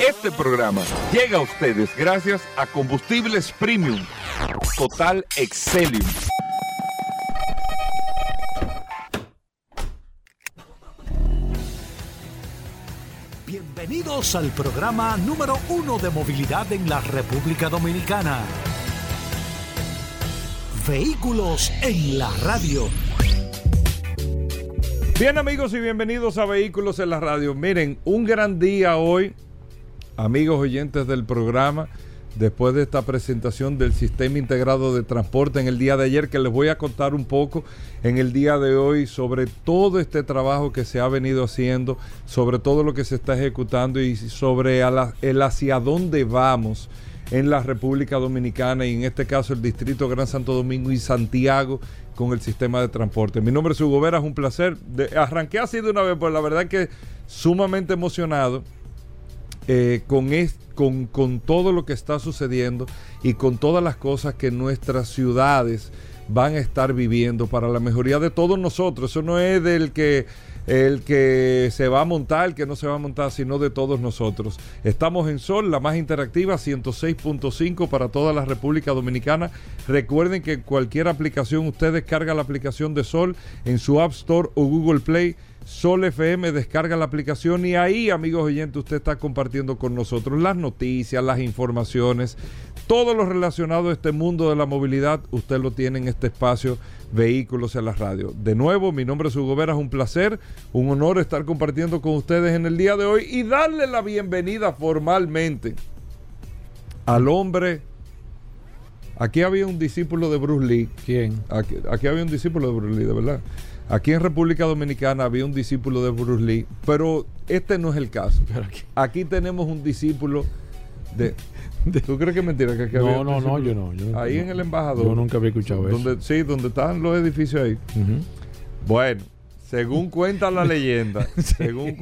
Este programa llega a ustedes gracias a Combustibles Premium Total Excelium. Bienvenidos al programa número uno de movilidad en la República Dominicana. Vehículos en la radio. Bien amigos y bienvenidos a Vehículos en la radio. Miren, un gran día hoy, amigos oyentes del programa después de esta presentación del Sistema Integrado de Transporte en el día de ayer, que les voy a contar un poco en el día de hoy sobre todo este trabajo que se ha venido haciendo, sobre todo lo que se está ejecutando y sobre el hacia dónde vamos en la República Dominicana y en este caso el Distrito Gran Santo Domingo y Santiago con el sistema de transporte. Mi nombre es Hugo Vera, es un placer. arranqué así de una vez, pues la verdad que sumamente emocionado eh, con, con, con todo lo que está sucediendo y con todas las cosas que nuestras ciudades van a estar viviendo para la mejoría de todos nosotros. Eso no es del que el que se va a montar, el que no se va a montar, sino de todos nosotros. Estamos en Sol, la más interactiva, 106.5 para toda la República Dominicana. Recuerden que cualquier aplicación, usted descarga la aplicación de Sol en su App Store o Google Play Sol FM, descarga la aplicación y ahí, amigos oyentes, usted está compartiendo con nosotros las noticias, las informaciones, todo lo relacionado a este mundo de la movilidad, usted lo tiene en este espacio Vehículos en la Radio. De nuevo, mi nombre es Hugo Vera, es un placer, un honor estar compartiendo con ustedes en el día de hoy y darle la bienvenida formalmente al hombre Aquí había un discípulo de Bruce Lee. ¿Quién? Aquí, aquí, había un discípulo de Bruce Lee, de verdad. Aquí en República Dominicana había un discípulo de Bruce Lee, pero este no es el caso. Aquí tenemos un discípulo de, ¿Tú crees que es mentira que, que no, no, no, yo no, ahí en el embajador. Yo nunca había escuchado eso. Sí, donde están los edificios ahí. Bueno, según cuenta la leyenda, según,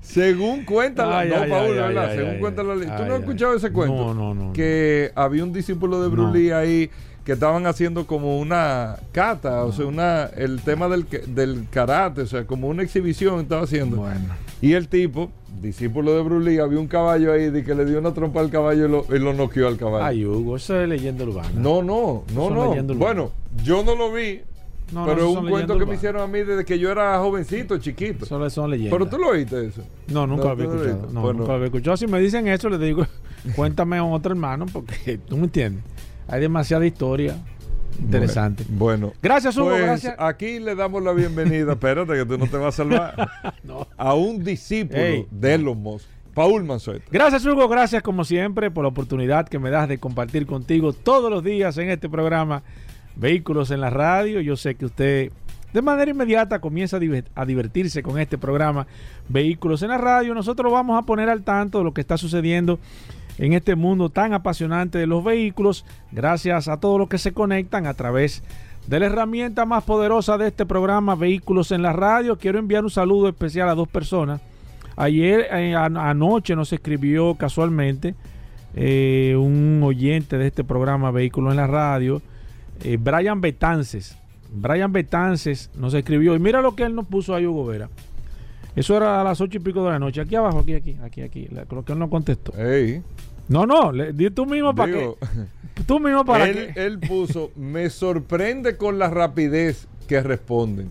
según cuenta la no, Paul, ¿verdad? según cuenta la leyenda. ¿Tú no has escuchado ese cuento? No, no, no. Que había un discípulo de Bruce Lee ahí que estaban haciendo como una cata, o sea, una el tema del, del karate, o sea, como una exhibición estaba haciendo. Bueno. Y el tipo, discípulo de Bruce Lee, había un caballo ahí de que le dio una trompa al caballo y lo, y lo noqueó al caballo. Ay, Hugo, eso es leyenda urbana. No, no, no, no. Bueno, yo no lo vi, pero es un cuento que me hicieron a mí desde que yo era jovencito, chiquito. Solo son leyendas. Pero tú lo oíste eso. No, nunca lo había escuchado. No, nunca lo había escuchado. Si me dicen eso, le digo, cuéntame a otro hermano, porque tú me entiendes. Hay demasiada historia. Interesante. Bueno, gracias Hugo, pues, gracias. Aquí le damos la bienvenida, espérate que tú no te vas a salvar, a un discípulo de los Musk, Paul Manzueta. Gracias Hugo, gracias como siempre por la oportunidad que me das de compartir contigo todos los días en este programa Vehículos en la Radio. Yo sé que usted de manera inmediata comienza a divertirse con este programa Vehículos en la Radio. Nosotros vamos a poner al tanto de lo que está sucediendo en este mundo tan apasionante de los vehículos, gracias a todos los que se conectan a través de la herramienta más poderosa de este programa, Vehículos en la Radio. Quiero enviar un saludo especial a dos personas. Ayer, eh, anoche nos escribió casualmente eh, un oyente de este programa, Vehículos en la Radio, eh, Brian Betances. Brian Betances nos escribió y mira lo que él nos puso ahí, Hugo Vera. Eso era a las ocho y pico de la noche. Aquí abajo, aquí, aquí, aquí, aquí. Lo que él no contestó. No, no, di tú mismo para que. Tú mismo para él, que. Él puso, me sorprende con la rapidez que responden.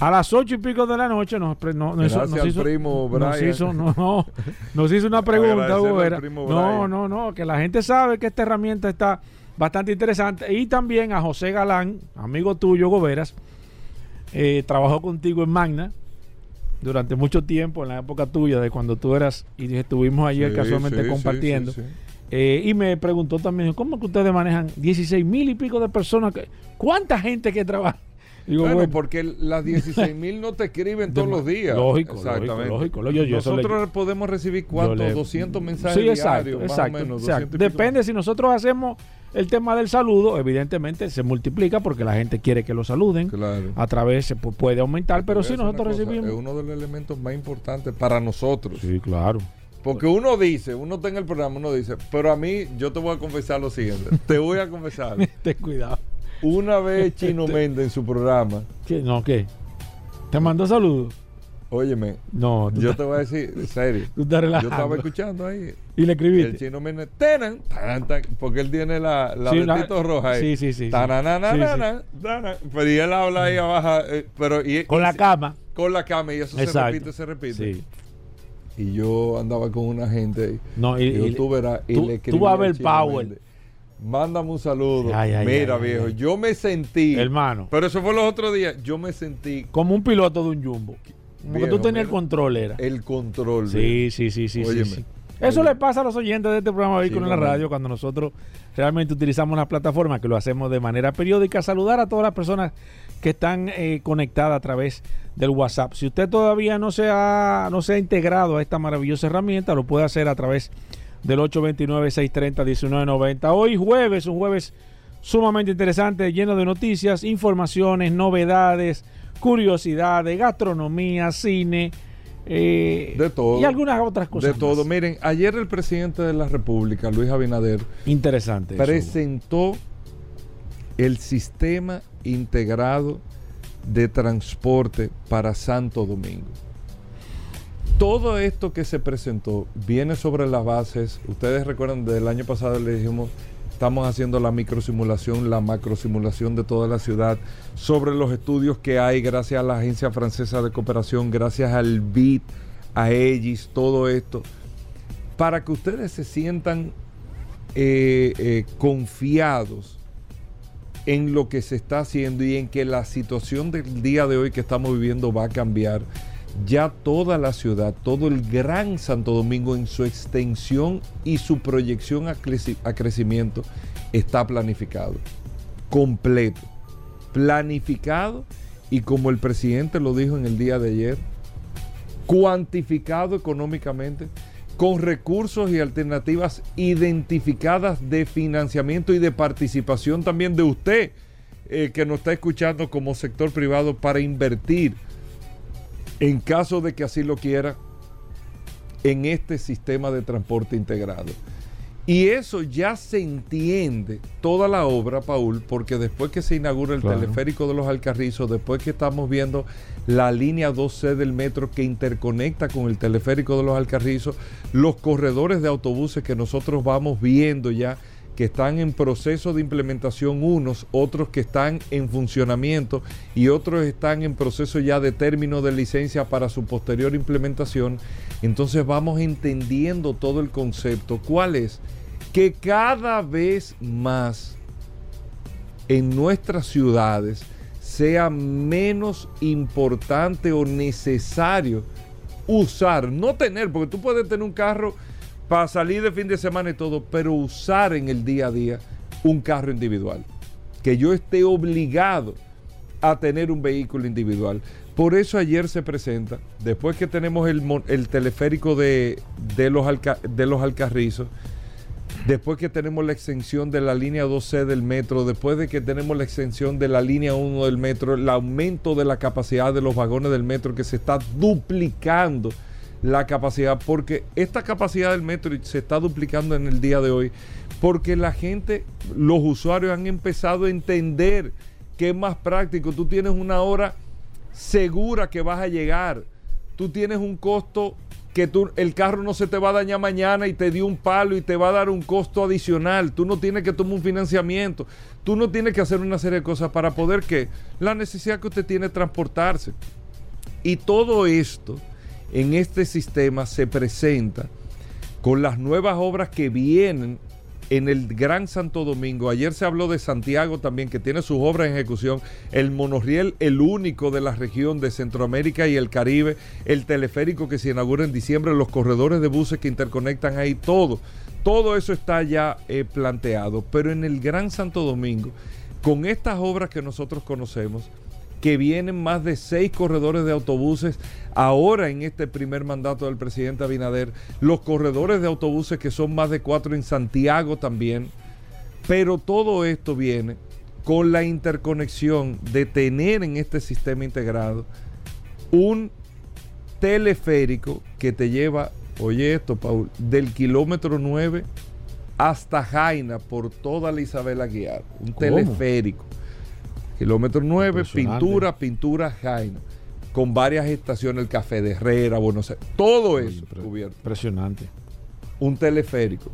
A las ocho y pico de la noche nos, no, nos, hizo, primo nos hizo, no, no, nos hizo una pregunta, No, no, no, que la gente sabe que esta herramienta está bastante interesante. Y también a José Galán, amigo tuyo, Goberas, eh, trabajó contigo en Magna durante mucho tiempo, en la época tuya, de cuando tú eras, y estuvimos ayer casualmente compartiendo. Eh, y me preguntó también, ¿cómo que ustedes manejan 16 mil y pico de personas? ¿Cuánta gente que trabaja? Digo, bueno, porque las 16 mil no te escriben todos los días. Lógico, Exactamente. lógico. nosotros podemos recibir cuántos, 200 mensajes sí, exacto, exacto, Depende si nosotros hacemos el tema del saludo, evidentemente, se multiplica porque la gente quiere que lo saluden. A través se puede aumentar, pero si nosotros recibimos. Es uno de los elementos más importantes para nosotros. Sí, claro. Porque uno dice, uno está en el programa, uno dice, pero a mí, yo te voy a confesar lo siguiente. te voy a confesar. Ten cuidado. Una vez Chino Méndez en su programa. ¿Qué? No, ¿qué? ¿Te mandó saludos? Óyeme, No, yo estás- te voy a decir, en serio. tú estás Yo relajando. estaba escuchando ahí. Y le El escribiste. chino me dice, "Tenan, taran, tan", porque él tiene la, la Sí, la- roja ahí. sí, sí, sí, sí. Tarananana, taran. Pero y él habla ahí abajo, eh, pero y, Con y la se- cama. con la cama y eso se Exacto. repite, se repite. Sí. Y yo andaba con una gente. No, y, Digo, y- tú verás, y tú- le tú vas a ver Chino Power. Méndez, Mándame un saludo. Ay, ay, Mira, ay, viejo, yo me sentí. Hermano. Pero eso fue los otros días. Yo me sentí como un piloto de un jumbo. Como que tú tenías el control, era. el control. Sí, sí, sí, sí, sí, Óyeme. sí. Eso le pasa a los oyentes de este programa Vehículo en la. Radio cuando nosotros realmente utilizamos la plataforma, que lo hacemos de manera periódica. Saludar a todas las personas que están eh, conectadas a través del WhatsApp. Si usted todavía no se, ha, no se ha integrado a esta maravillosa herramienta, lo puede hacer a través del 829-630-1990. Hoy jueves, un jueves sumamente interesante, lleno de noticias, informaciones, novedades, curiosidades, gastronomía, cine. eh, De todo. Y algunas otras cosas. De todo. más. Miren, ayer el presidente de la República, Luis Abinader, Interesante. eso. presentó el sistema integrado de transporte para Santo Domingo. Todo esto que se presentó viene sobre las bases. Ustedes recuerdan, del año pasado le dijimos, estamos haciendo la microsimulación, la macrosimulación de toda la ciudad, sobre los estudios que hay gracias a la Agencia Francesa de Cooperación, gracias al BID, a EGIS, todo esto, para que ustedes se sientan eh, eh, confiados en lo que se está haciendo y en que la situación del día de hoy que estamos viviendo va a cambiar. Ya toda la ciudad, todo el gran Santo Domingo en su extensión y su proyección a, creci- a crecimiento está planificado, completo, planificado y como el presidente lo dijo en el día de ayer, cuantificado económicamente, con recursos y alternativas identificadas de financiamiento y de participación también de usted eh, que nos está escuchando como sector privado para invertir en caso de que así lo quiera en este sistema de transporte integrado. Y eso ya se entiende toda la obra, Paul, porque después que se inaugura el Claro. teleférico de los Alcarrizos, después que estamos viendo la línea 2C del metro que interconecta con el teleférico de los Alcarrizos, los corredores de autobuses que nosotros vamos viendo ya, que están en proceso de implementación unos, otros que están en funcionamiento y otros están en proceso ya de término de licencia para su posterior implementación. Entonces vamos entendiendo todo el concepto. ¿Cuál es? Que cada vez más en nuestras ciudades sea menos importante o necesario usar, no tener, porque tú puedes tener un carro para salir de fin de semana y todo, pero usar en el día a día un carro individual. Que yo esté obligado a tener un vehículo individual. Por eso ayer se presenta, después que tenemos el, teleférico de, los Alca- de los Alcarrizos, después que tenemos la extensión de la línea 12 del metro, después de que tenemos la extensión de la línea 1 del metro, el aumento de la capacidad de los vagones del metro que se está duplicando la capacidad, porque esta capacidad del metro se está duplicando en el día de hoy, porque la gente, los usuarios han empezado a entender que es más práctico. Tú tienes una hora segura que vas a llegar. Tú tienes un costo que tú, el carro no se te va a dañar mañana y te dio un palo y te va a dar un costo adicional. Tú no tienes que tomar un financiamiento. Tú no tienes que hacer una serie de cosas para poder que la necesidad que usted tiene es transportarse. Y todo esto en este sistema se presenta con las nuevas obras que vienen en el Gran Santo Domingo. Ayer se habló de Santiago también, que tiene sus obras en ejecución. El monorriel, el único de la región de Centroamérica y el Caribe. El teleférico que se inaugura en diciembre. Los corredores de buses que interconectan ahí. Todo. Todo eso está ya eh, planteado. Pero en el Gran Santo Domingo, con estas obras que nosotros conocemos, que vienen más de seis corredores de autobuses ahora en este primer mandato del presidente Abinader, los corredores de autobuses que son más de cuatro en Santiago también, pero todo esto viene con la interconexión de tener en este sistema integrado un teleférico que te lleva, oye esto, Paul, del kilómetro 9 hasta Jaina por toda la Isabel Aguiar, un ¿Cómo? teleférico. Kilómetro 9, Impresionante. pintura, pintura, Jaina. con varias estaciones, el Café de Herrera, Buenos Aires, todo eso cubierto. Impresionante. Un teleférico.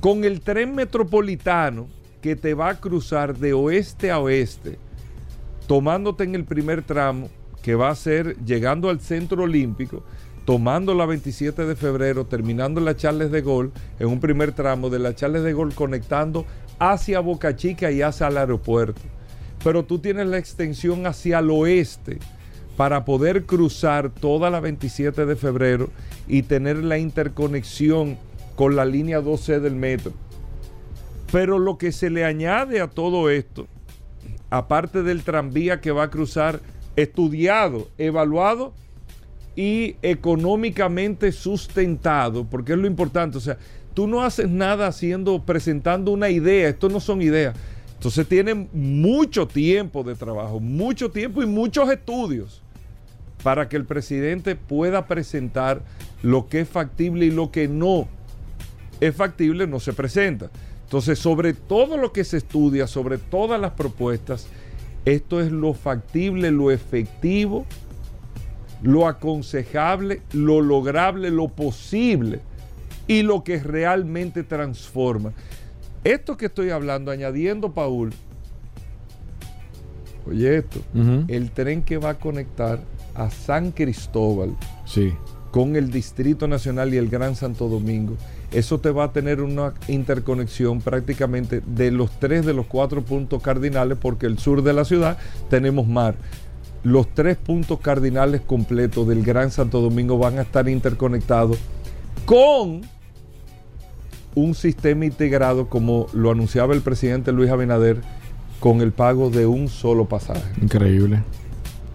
Con el tren metropolitano que te va a cruzar de oeste a oeste, tomándote en el primer tramo, que va a ser llegando al centro olímpico, tomando la 27 de febrero, terminando la Charles de Gol, en un primer tramo de la Charles de Gol, conectando hacia Boca Chica y hacia el aeropuerto. Pero tú tienes la extensión hacia el oeste para poder cruzar toda la 27 de febrero y tener la interconexión con la línea 12 del metro. Pero lo que se le añade a todo esto, aparte del tranvía que va a cruzar, estudiado, evaluado y económicamente sustentado, porque es lo importante, o sea, tú no haces nada haciendo, presentando una idea, esto no son ideas. Entonces tienen mucho tiempo de trabajo, mucho tiempo y muchos estudios para que el presidente pueda presentar lo que es factible y lo que no es factible no se presenta. Entonces, sobre todo lo que se estudia, sobre todas las propuestas, esto es lo factible, lo efectivo, lo aconsejable, lo lograble, lo posible y lo que realmente transforma. Esto que estoy hablando, añadiendo, Paul, oye esto, el tren que va a conectar a San Cristóbal sí. con el Distrito Nacional y el Gran Santo Domingo, eso te va a tener una interconexión prácticamente de los tres de los cuatro puntos cardinales, porque el sur de la ciudad tenemos mar. Los tres puntos cardinales completos del Gran Santo Domingo van a estar interconectados con un sistema integrado como lo anunciaba el presidente Luis Abinader con el pago de un solo pasaje. Increíble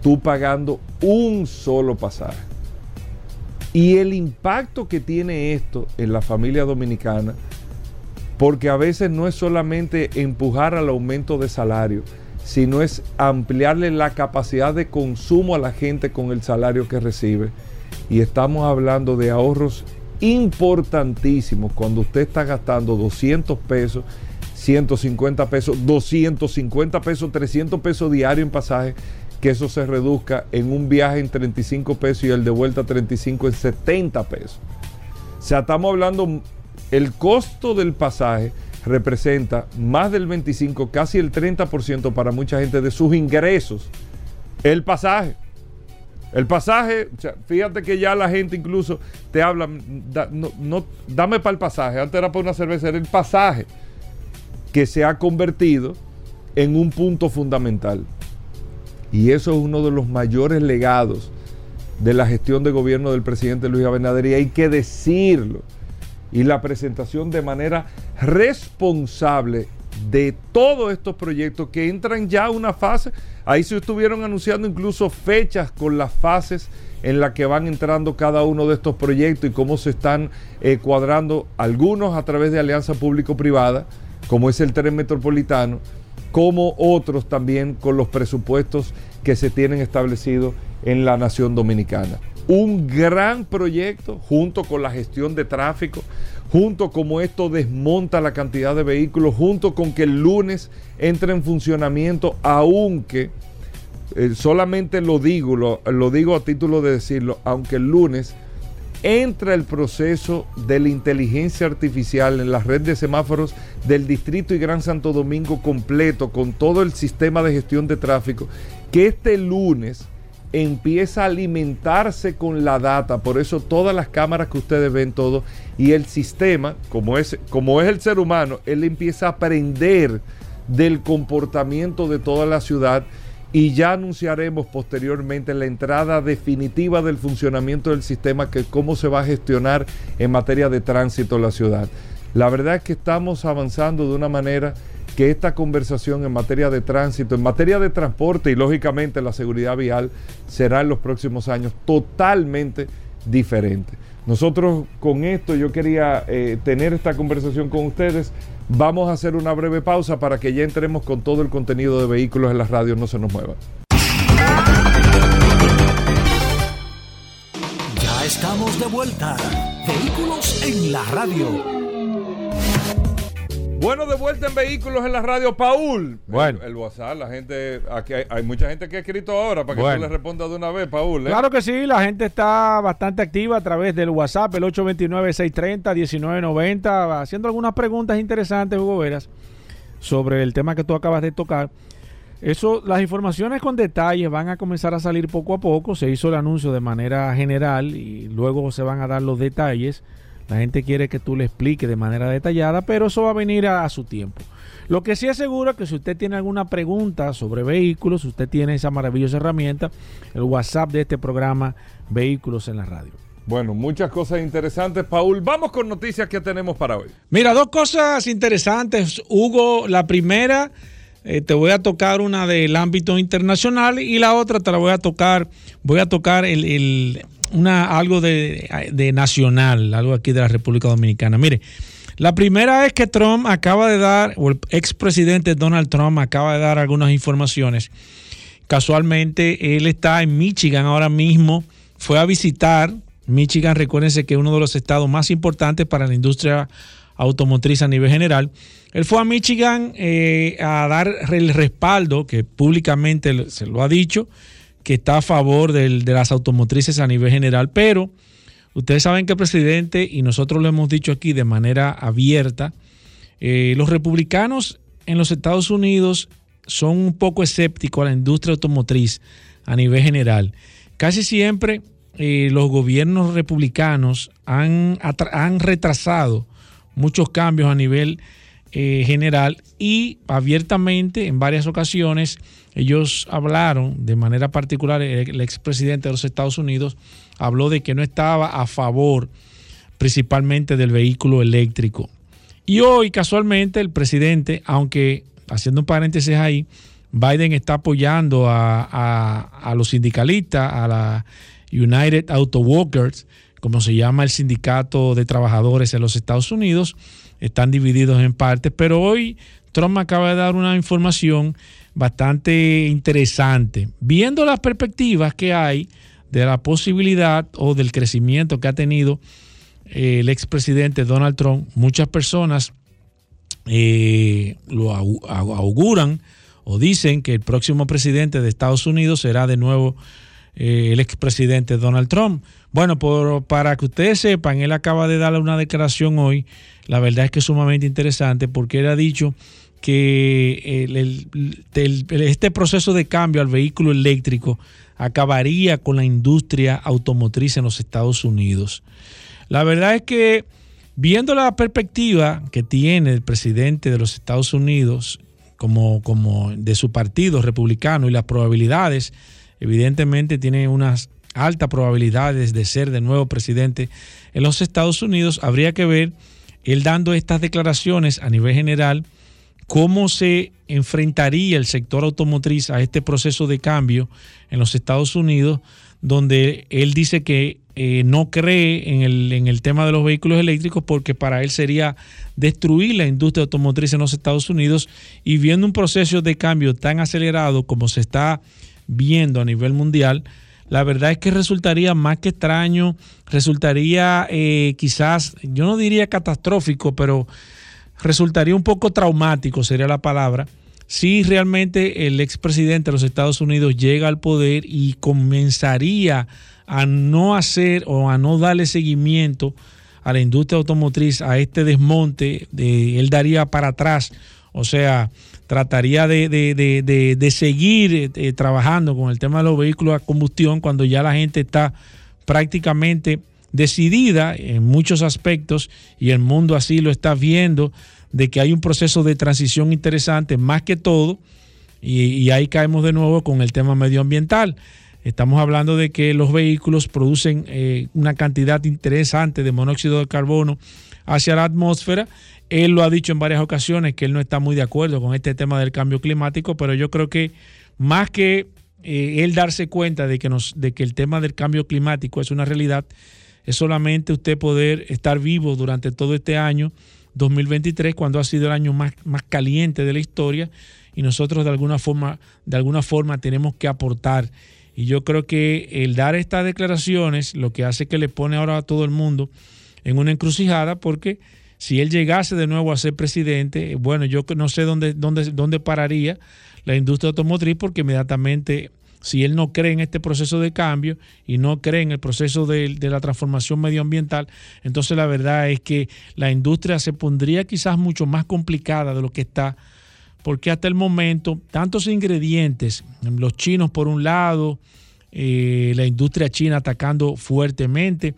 tú pagando un solo pasaje. Y el impacto que tiene esto en la familia dominicana, porque a veces no es solamente empujar al aumento de salario, sino es ampliarle la capacidad de consumo a la gente con el salario que recibe. Y estamos hablando de ahorros importantísimos cuando usted está gastando 200 pesos, 150 pesos, 250 pesos, 300 pesos diario en pasaje que eso se reduzca en un viaje en 35 pesos y el de vuelta 35 en 70 pesos. O sea, estamos hablando, el costo del pasaje representa más del 25, casi el 30% para mucha gente de sus ingresos. El pasaje. El pasaje, fíjate que ya la gente incluso te habla, no, dame para el pasaje, antes era para una cerveza, era el pasaje que se ha convertido en un punto fundamental. Y eso es uno de los mayores legados de la gestión de gobierno del presidente Luis Abinader y hay que decirlo. Y la presentación de manera responsable de todos estos proyectos que entran ya a una fase. Ahí se estuvieron anunciando incluso fechas con las fases en las que van entrando cada uno de estos proyectos y cómo se están eh, cuadrando algunos a través de alianza público-privada, como es el tren metropolitano, como otros también con los presupuestos que se tienen establecidos en la nación dominicana. Un gran proyecto junto con la gestión de tráfico, junto como esto desmonta la cantidad de vehículos, junto con que el lunes entre en funcionamiento, aunque eh, solamente lo digo, lo digo a título de decirlo, aunque el lunes entra el proceso de la inteligencia artificial en la red de semáforos del Distrito y Gran Santo Domingo completo con todo el sistema de gestión de tráfico, que este lunes empieza a alimentarse con la data, por eso todas las cámaras que ustedes ven todo y el sistema, como es, como es el ser humano, él empieza a aprender del comportamiento de toda la ciudad y ya anunciaremos posteriormente la entrada definitiva del funcionamiento del sistema, que cómo se va a gestionar en materia de tránsito la ciudad. La verdad es que estamos avanzando de una manera que esta conversación en materia de tránsito, en materia de transporte y lógicamente la seguridad vial será en los próximos años totalmente diferente. Nosotros con esto yo quería eh, tener esta conversación con ustedes. Vamos a hacer una breve pausa para que ya entremos con todo el contenido de vehículos en las radios. No se nos muevan. Ya estamos de vuelta. Vehículos en la radio. Bueno, de vuelta en Vehículos en la Radio, Paul. Bueno. El, el WhatsApp, la gente, aquí hay, hay mucha gente que ha escrito ahora para que Bueno. tú le respondas de una vez, Paul. ¿eh? Claro que sí, la gente está bastante activa a través del WhatsApp, el 829-630-1990, haciendo algunas preguntas interesantes, Hugo Veras, sobre el tema que tú acabas de tocar. Eso, las informaciones con detalles van a comenzar a salir poco a poco. Se hizo el anuncio de manera general y luego se van a dar los detalles. La gente quiere que tú le expliques de manera detallada, pero eso va a venir a, a su tiempo. Lo que sí es seguro es que si usted tiene alguna pregunta sobre vehículos, usted tiene esa maravillosa herramienta, el WhatsApp de este programa Vehículos en la Radio. Bueno, muchas cosas interesantes, Paul. Vamos con noticias que tenemos para hoy. Mira, dos cosas interesantes, Hugo. La primera, eh, te voy a tocar una del ámbito internacional y la otra te la voy a tocar, voy a tocar el, el- una, algo de, de nacional, algo aquí de la República Dominicana. Mire, la primera es que Trump acaba de dar, o el expresidente Donald Trump acaba de dar algunas informaciones. Casualmente, él está en Michigan ahora mismo, fue a visitar Michigan, recuérdense que es uno de los estados más importantes para la industria automotriz a nivel general. Él fue a Michigan eh, a dar el respaldo, que públicamente se lo ha dicho, que está a favor del- de las automotrices a nivel general, pero ustedes saben que el presidente, y nosotros lo hemos dicho aquí de manera abierta, eh, los republicanos en los Estados Unidos son un poco escépticos a la industria automotriz a nivel general. Casi siempre eh, los gobiernos republicanos han, han retrasado muchos cambios a nivel eh, general y abiertamente en varias ocasiones ellos hablaron de manera particular, el, expresidente de los Estados Unidos habló de que no estaba a favor principalmente del vehículo eléctrico. Y hoy, casualmente, el presidente, aunque haciendo un paréntesis ahí, Biden está apoyando a, a- a los sindicalistas, a la United Auto Workers, como se llama el sindicato de trabajadores en los Estados Unidos, están divididos en partes, pero hoy Trump acaba de dar una información bastante interesante, viendo las perspectivas que hay de la posibilidad o del crecimiento que ha tenido eh, el expresidente Donald Trump, muchas personas eh, lo au- au- auguran o dicen que el próximo presidente de Estados Unidos será de nuevo eh, el expresidente Donald Trump. Bueno, por- para que ustedes sepan, él acaba de darle una declaración hoy, la verdad es que es sumamente interesante porque él ha dicho que este proceso de cambio al vehículo eléctrico acabaría con la industria automotriz en los Estados Unidos. La verdad es que viendo la perspectiva que tiene el presidente de los Estados Unidos como, como de su partido republicano y las probabilidades, evidentemente tiene unas altas probabilidades de ser de nuevo presidente en los Estados Unidos, habría que ver él dando estas declaraciones a nivel general, cómo se enfrentaría el sector automotriz a este proceso de cambio en los Estados Unidos, donde él dice que eh, no cree en el, en el tema de los vehículos eléctricos porque para él sería destruir la industria automotriz en los Estados Unidos y viendo un proceso de cambio tan acelerado como se está viendo a nivel mundial, la verdad es que resultaría más que extraño, resultaría eh, quizás, yo no diría catastrófico, pero resultaría un poco traumático, sería la palabra, si realmente el expresidente de los Estados Unidos llega al poder y comenzaría a no hacer o a no darle seguimiento a la industria automotriz, a este desmonte, de, él daría para atrás, o sea, trataría de, de- de- seguir eh, trabajando con el tema de los vehículos a combustión cuando ya la gente está prácticamente decidida en muchos aspectos y el mundo así lo está viendo de que hay un proceso de transición interesante más que todo y, ahí caemos de nuevo con el tema medioambiental. Estamos hablando de que los vehículos producen eh, una cantidad interesante de monóxido de carbono hacia la atmósfera. Él lo ha dicho en varias ocasiones que él no está muy de acuerdo con este tema del cambio climático, pero yo creo que más que eh, él darse cuenta de que, nos, de que el tema del cambio climático es una realidad, es solamente usted poder estar vivo durante todo este año 2023, cuando ha sido el año más, más caliente de la historia, y nosotros de alguna forma, de alguna forma tenemos que aportar. Y yo creo que el dar estas declaraciones lo que hace que le pone ahora a todo el mundo en una encrucijada porque si él llegase de nuevo a ser presidente, bueno, yo no sé dónde, dónde, dónde pararía la industria automotriz porque inmediatamente si él no cree en este proceso de cambio y no cree en el proceso de, la transformación medioambiental, entonces la verdad es que la industria se pondría quizás mucho más complicada de lo que está, porque hasta el momento tantos ingredientes, los chinos por un lado, eh, la industria china atacando fuertemente,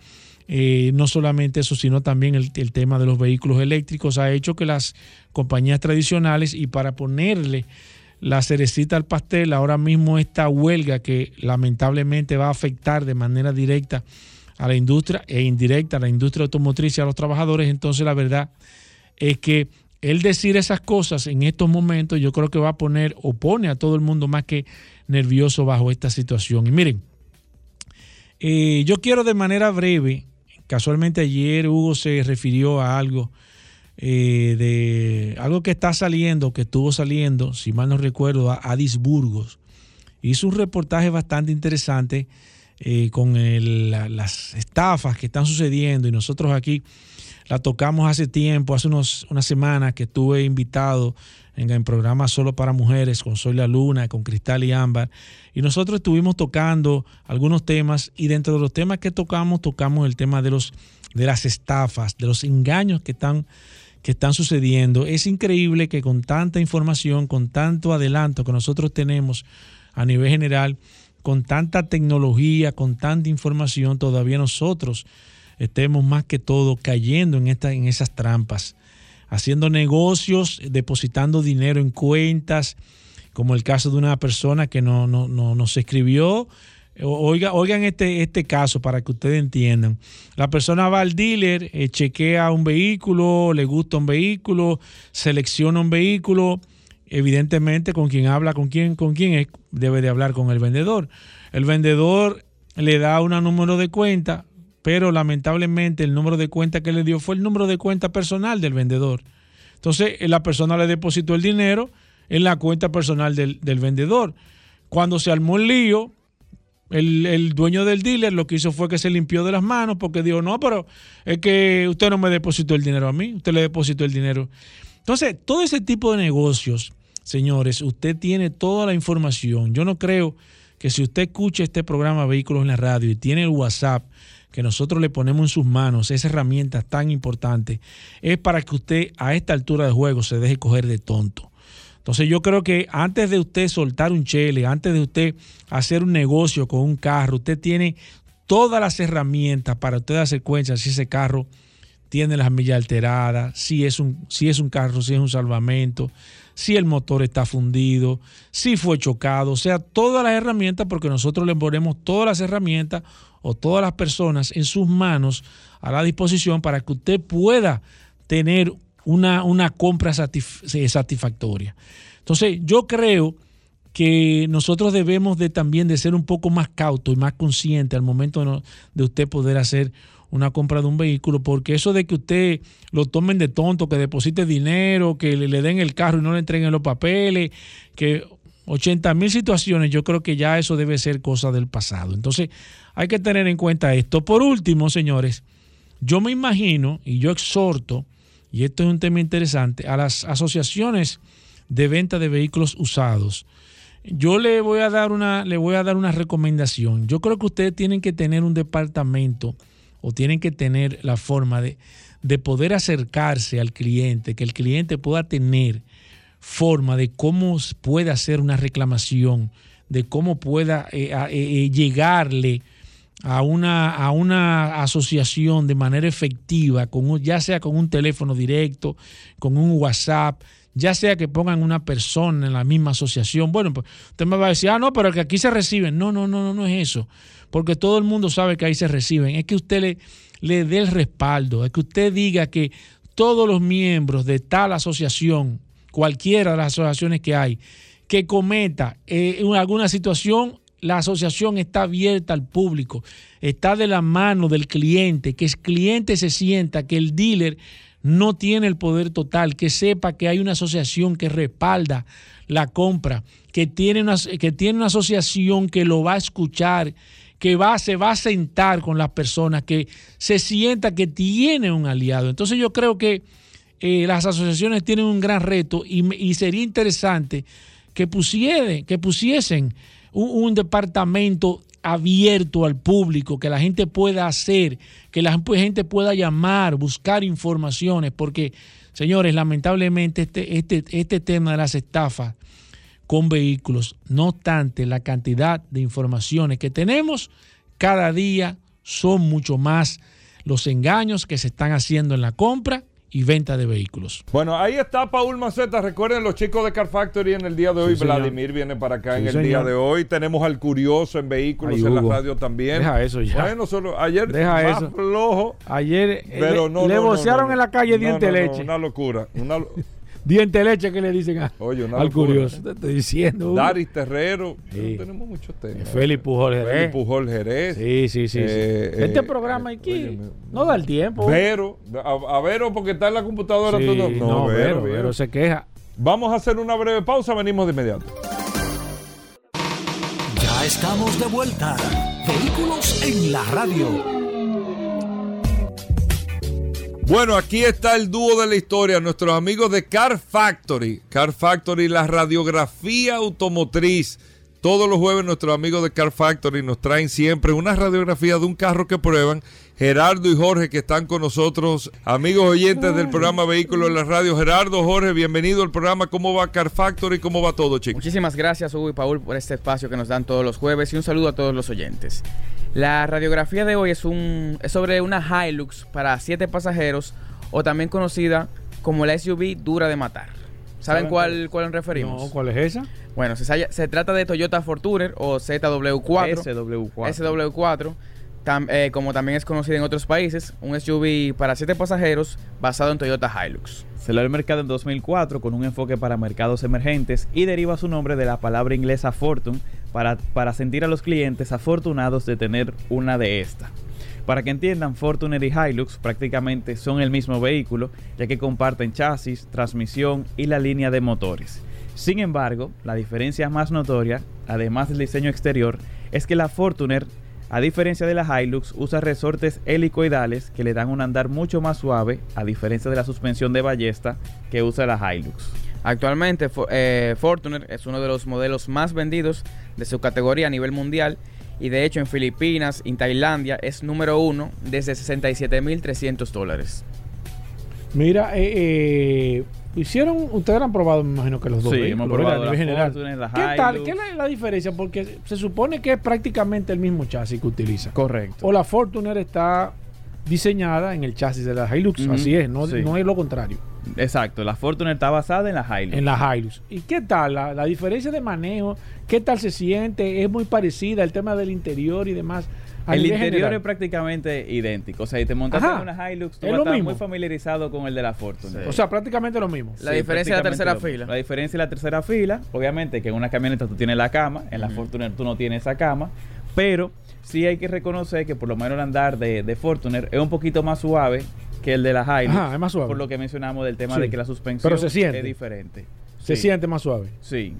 eh, no solamente eso, sino también el, el, tema de los vehículos eléctricos ha hecho que las compañías tradicionales y para ponerle la cerecita al pastel, ahora mismo esta huelga que lamentablemente va a afectar de manera directa a la industria e indirecta a la industria automotriz y a los trabajadores, entonces la verdad es que el decir esas cosas en estos momentos yo creo que va a poner o pone a todo el mundo más que nervioso bajo esta situación. Y miren, eh, yo quiero de manera breve, casualmente ayer Hugo se refirió a algo eh, de algo que está saliendo, que estuvo saliendo, si mal no recuerdo, a Adis Burgos. Hizo un reportaje bastante interesante eh, con las estafas que están sucediendo y nosotros aquí la tocamos hace tiempo, hace unos, unas semanas que estuve invitado en el programa Solo para Mujeres con Soy la Luna, con Cristal y Ámbar. Y nosotros estuvimos tocando algunos temas y dentro de los temas que tocamos, tocamos el tema de, los, de las estafas, de los engaños que están que están sucediendo. Es increíble que con tanta información, con tanto adelanto que nosotros tenemos a nivel general, con tanta tecnología, con tanta información, todavía nosotros estemos más que todo cayendo en, esta, en esas trampas, haciendo negocios, depositando dinero en cuentas, como el caso de una persona que no, no, no nos escribió Oiga, oigan este, este caso para que ustedes entiendan. La persona va al dealer, eh, chequea un vehículo, le gusta un vehículo, selecciona un vehículo. Evidentemente, con quien habla, con quién, con quién es, debe de hablar con el vendedor. El vendedor le da un número de cuenta, pero lamentablemente el número de cuenta que le dio fue el número de cuenta personal del vendedor. Entonces, la persona le depositó el dinero en la cuenta personal del, del vendedor. Cuando se armó el lío, el, dueño del dealer lo que hizo fue que se limpió de las manos porque dijo, no, pero es que usted no me depositó el dinero a mí, usted le depositó el dinero. Entonces, todo ese tipo de negocios, señores, usted tiene toda la información. Yo no creo que si usted escucha este programa Vehículos en la Radio y tiene el WhatsApp que nosotros le ponemos en sus manos, esa herramienta tan importante, es para que usted a esta altura de juego se deje coger de tonto. Entonces yo creo que antes de usted soltar un chele, antes de usted hacer un negocio con un carro, usted tiene todas las herramientas para usted darse cuenta si ese carro tiene las millas alteradas, si es un, si es un carro, si es un salvamento, si el motor está fundido, si fue chocado, o sea, todas las herramientas, porque nosotros le ponemos todas las herramientas o todas las personas en sus manos a la disposición para que usted pueda tener una, compra satisfactoria. Entonces, yo creo que nosotros debemos de también de ser un poco más cautos y más conscientes al momento de, usted poder hacer una compra de un vehículo, porque eso de que usted lo tomen de tonto, que deposite dinero, que le, den el carro y no le entreguen los papeles, que 80 mil situaciones, yo creo que ya eso debe ser cosa del pasado. Entonces, hay que tener en cuenta esto. Por último, señores, yo me imagino y yo exhorto y esto es un tema interesante, a las asociaciones de venta de vehículos usados. Yo le voy a dar una, le voy a dar una recomendación. Yo creo que ustedes tienen que tener un departamento o tienen que tener la forma de, de poder acercarse al cliente, que el cliente pueda tener forma de cómo puede hacer una reclamación, de cómo pueda eh, eh, eh, llegarle a una, a una asociación de manera efectiva, con ya sea con un teléfono directo, con un WhatsApp, ya sea que pongan una persona en la misma asociación. Bueno, pues usted me va a decir, ah, no, pero que aquí se reciben. No, no, no, no, no es eso. Porque todo el mundo sabe que ahí se reciben. Es que usted le, le dé el respaldo, es que usted diga que todos los miembros de tal asociación, cualquiera de las asociaciones que hay, que cometa eh, alguna situación la asociación está abierta al público, está de la mano del cliente, que el cliente se sienta que el dealer no tiene el poder total, que sepa que hay una asociación que respalda la compra, que tiene una, que tiene una asociación que lo va a escuchar, que va, se va a sentar con las personas, que se sienta que tiene un aliado. Entonces yo creo que eh, las asociaciones tienen un gran reto y, sería interesante que, pusiere, que pusiesen un, departamento abierto al público, que la gente pueda hacer, que la gente pueda llamar, buscar informaciones, porque, señores, lamentablemente este, este, este tema de las estafas con vehículos, no obstante la cantidad de informaciones que tenemos, cada día son mucho más los engaños que se están haciendo en la compra y venta de vehículos. Bueno, ahí está Paul Maceta. Recuerden los chicos de Car Factory en el día de hoy. Vladimir viene para acá en el día de hoy. Tenemos al Curioso en vehículos en la radio también. Deja eso ya. Bueno, solo ayer Deja más eso. flojo. Ayer pero le, no, le vocearon en la calle diente leche. una locura. Una, Diente leche que le dicen a, Oye, al curioso. Te estoy diciendo. Daris Terrero. Sí. tenemos muchos temas. Félix Pujol Jerez. Félix Pujol Jerez. Sí, sí, sí. Eh, sí. este eh, programa aquí eh, no da el tiempo. Vero. A, a, Vero porque está en la computadora sí, todo. No, no Vero, Vero, Vero se queja. Vamos a hacer una breve pausa. Venimos de inmediato. Ya estamos de vuelta. Vehículos en la radio. Bueno, aquí está el dúo de la historia, nuestros amigos de Car Factory. Car Factory, la radiografía automotriz. Todos los jueves nuestros amigos de Car Factory nos traen siempre una radiografía de un carro que prueban. Gerardo y Jorge que están con nosotros, amigos oyentes del programa Vehículos en la Radio. Gerardo, Jorge, bienvenido al programa. ¿Cómo va Car Factory? ¿Cómo va todo, chicos? Muchísimas gracias, Hugo y Paul, por este espacio que nos dan todos los jueves y un saludo a todos los oyentes. La radiografía de hoy es, un, es sobre una Hilux para siete pasajeros o también conocida como la SUV dura de matar. ¿Saben cuál, cuál nos referimos? No, ¿cuál es esa? Bueno, se, se trata de Toyota Fortuner o ZW4. SW4. SW4. eh, como también es conocida en otros países, un SUV para siete pasajeros basado en Toyota Hilux. Salió al mercado en 2004 con un enfoque para mercados emergentes y deriva su nombre de la palabra inglesa Fortune para, para sentir a los clientes afortunados de tener una de estas. Para que entiendan, Fortuner y Hilux prácticamente son el mismo vehículo, ya que comparten chasis, transmisión y la línea de motores. Sin embargo, la diferencia más notoria, además del diseño exterior, es que la Fortuner, a diferencia de la Hilux, usa resortes helicoidales que le dan un andar mucho más suave, a diferencia de la suspensión de ballesta que usa la Hilux. Actualmente, eh, Fortuner es uno de los modelos más vendidos de su categoría a nivel mundial y de hecho en Filipinas y en Tailandia es número uno desde 67.300 dólares. Mira, eh, eh, hicieron, ustedes han probado, me imagino que los dos. Sí, hemos probado nivel general. ¿Qué tal? ¿Qué es la, la, diferencia? Porque se supone que es prácticamente el mismo chasis que utiliza. Correcto. O la Fortuner está diseñada en el chasis de la Hilux, así es, no, sí. no es lo contrario. Exacto, la Fortuner está basada en la Hilux. En la Hilux. ¿Y qué tal? La, la, diferencia de manejo, ¿qué tal se siente? ¿Es muy parecida el tema del interior y demás? El interior general. es prácticamente idéntico. O sea, si te montas en una Hilux, tú vas estar muy familiarizado con el de la Fortuner. Sí. O sea, prácticamente lo mismo. La sí, diferencia es la tercera fila. La diferencia es la tercera fila. Obviamente que en una camioneta tú tienes la cama, en la uh -huh. Fortuner tú no tienes esa cama. Pero sí hay que reconocer que por lo menos el andar de, de Fortuner es un poquito más suave que el de la Hilux. Ajá, es más suave. Por lo que mencionamos del tema sí. de que la suspensión Pero se siente. es diferente. Se sí. siente más suave. Sí.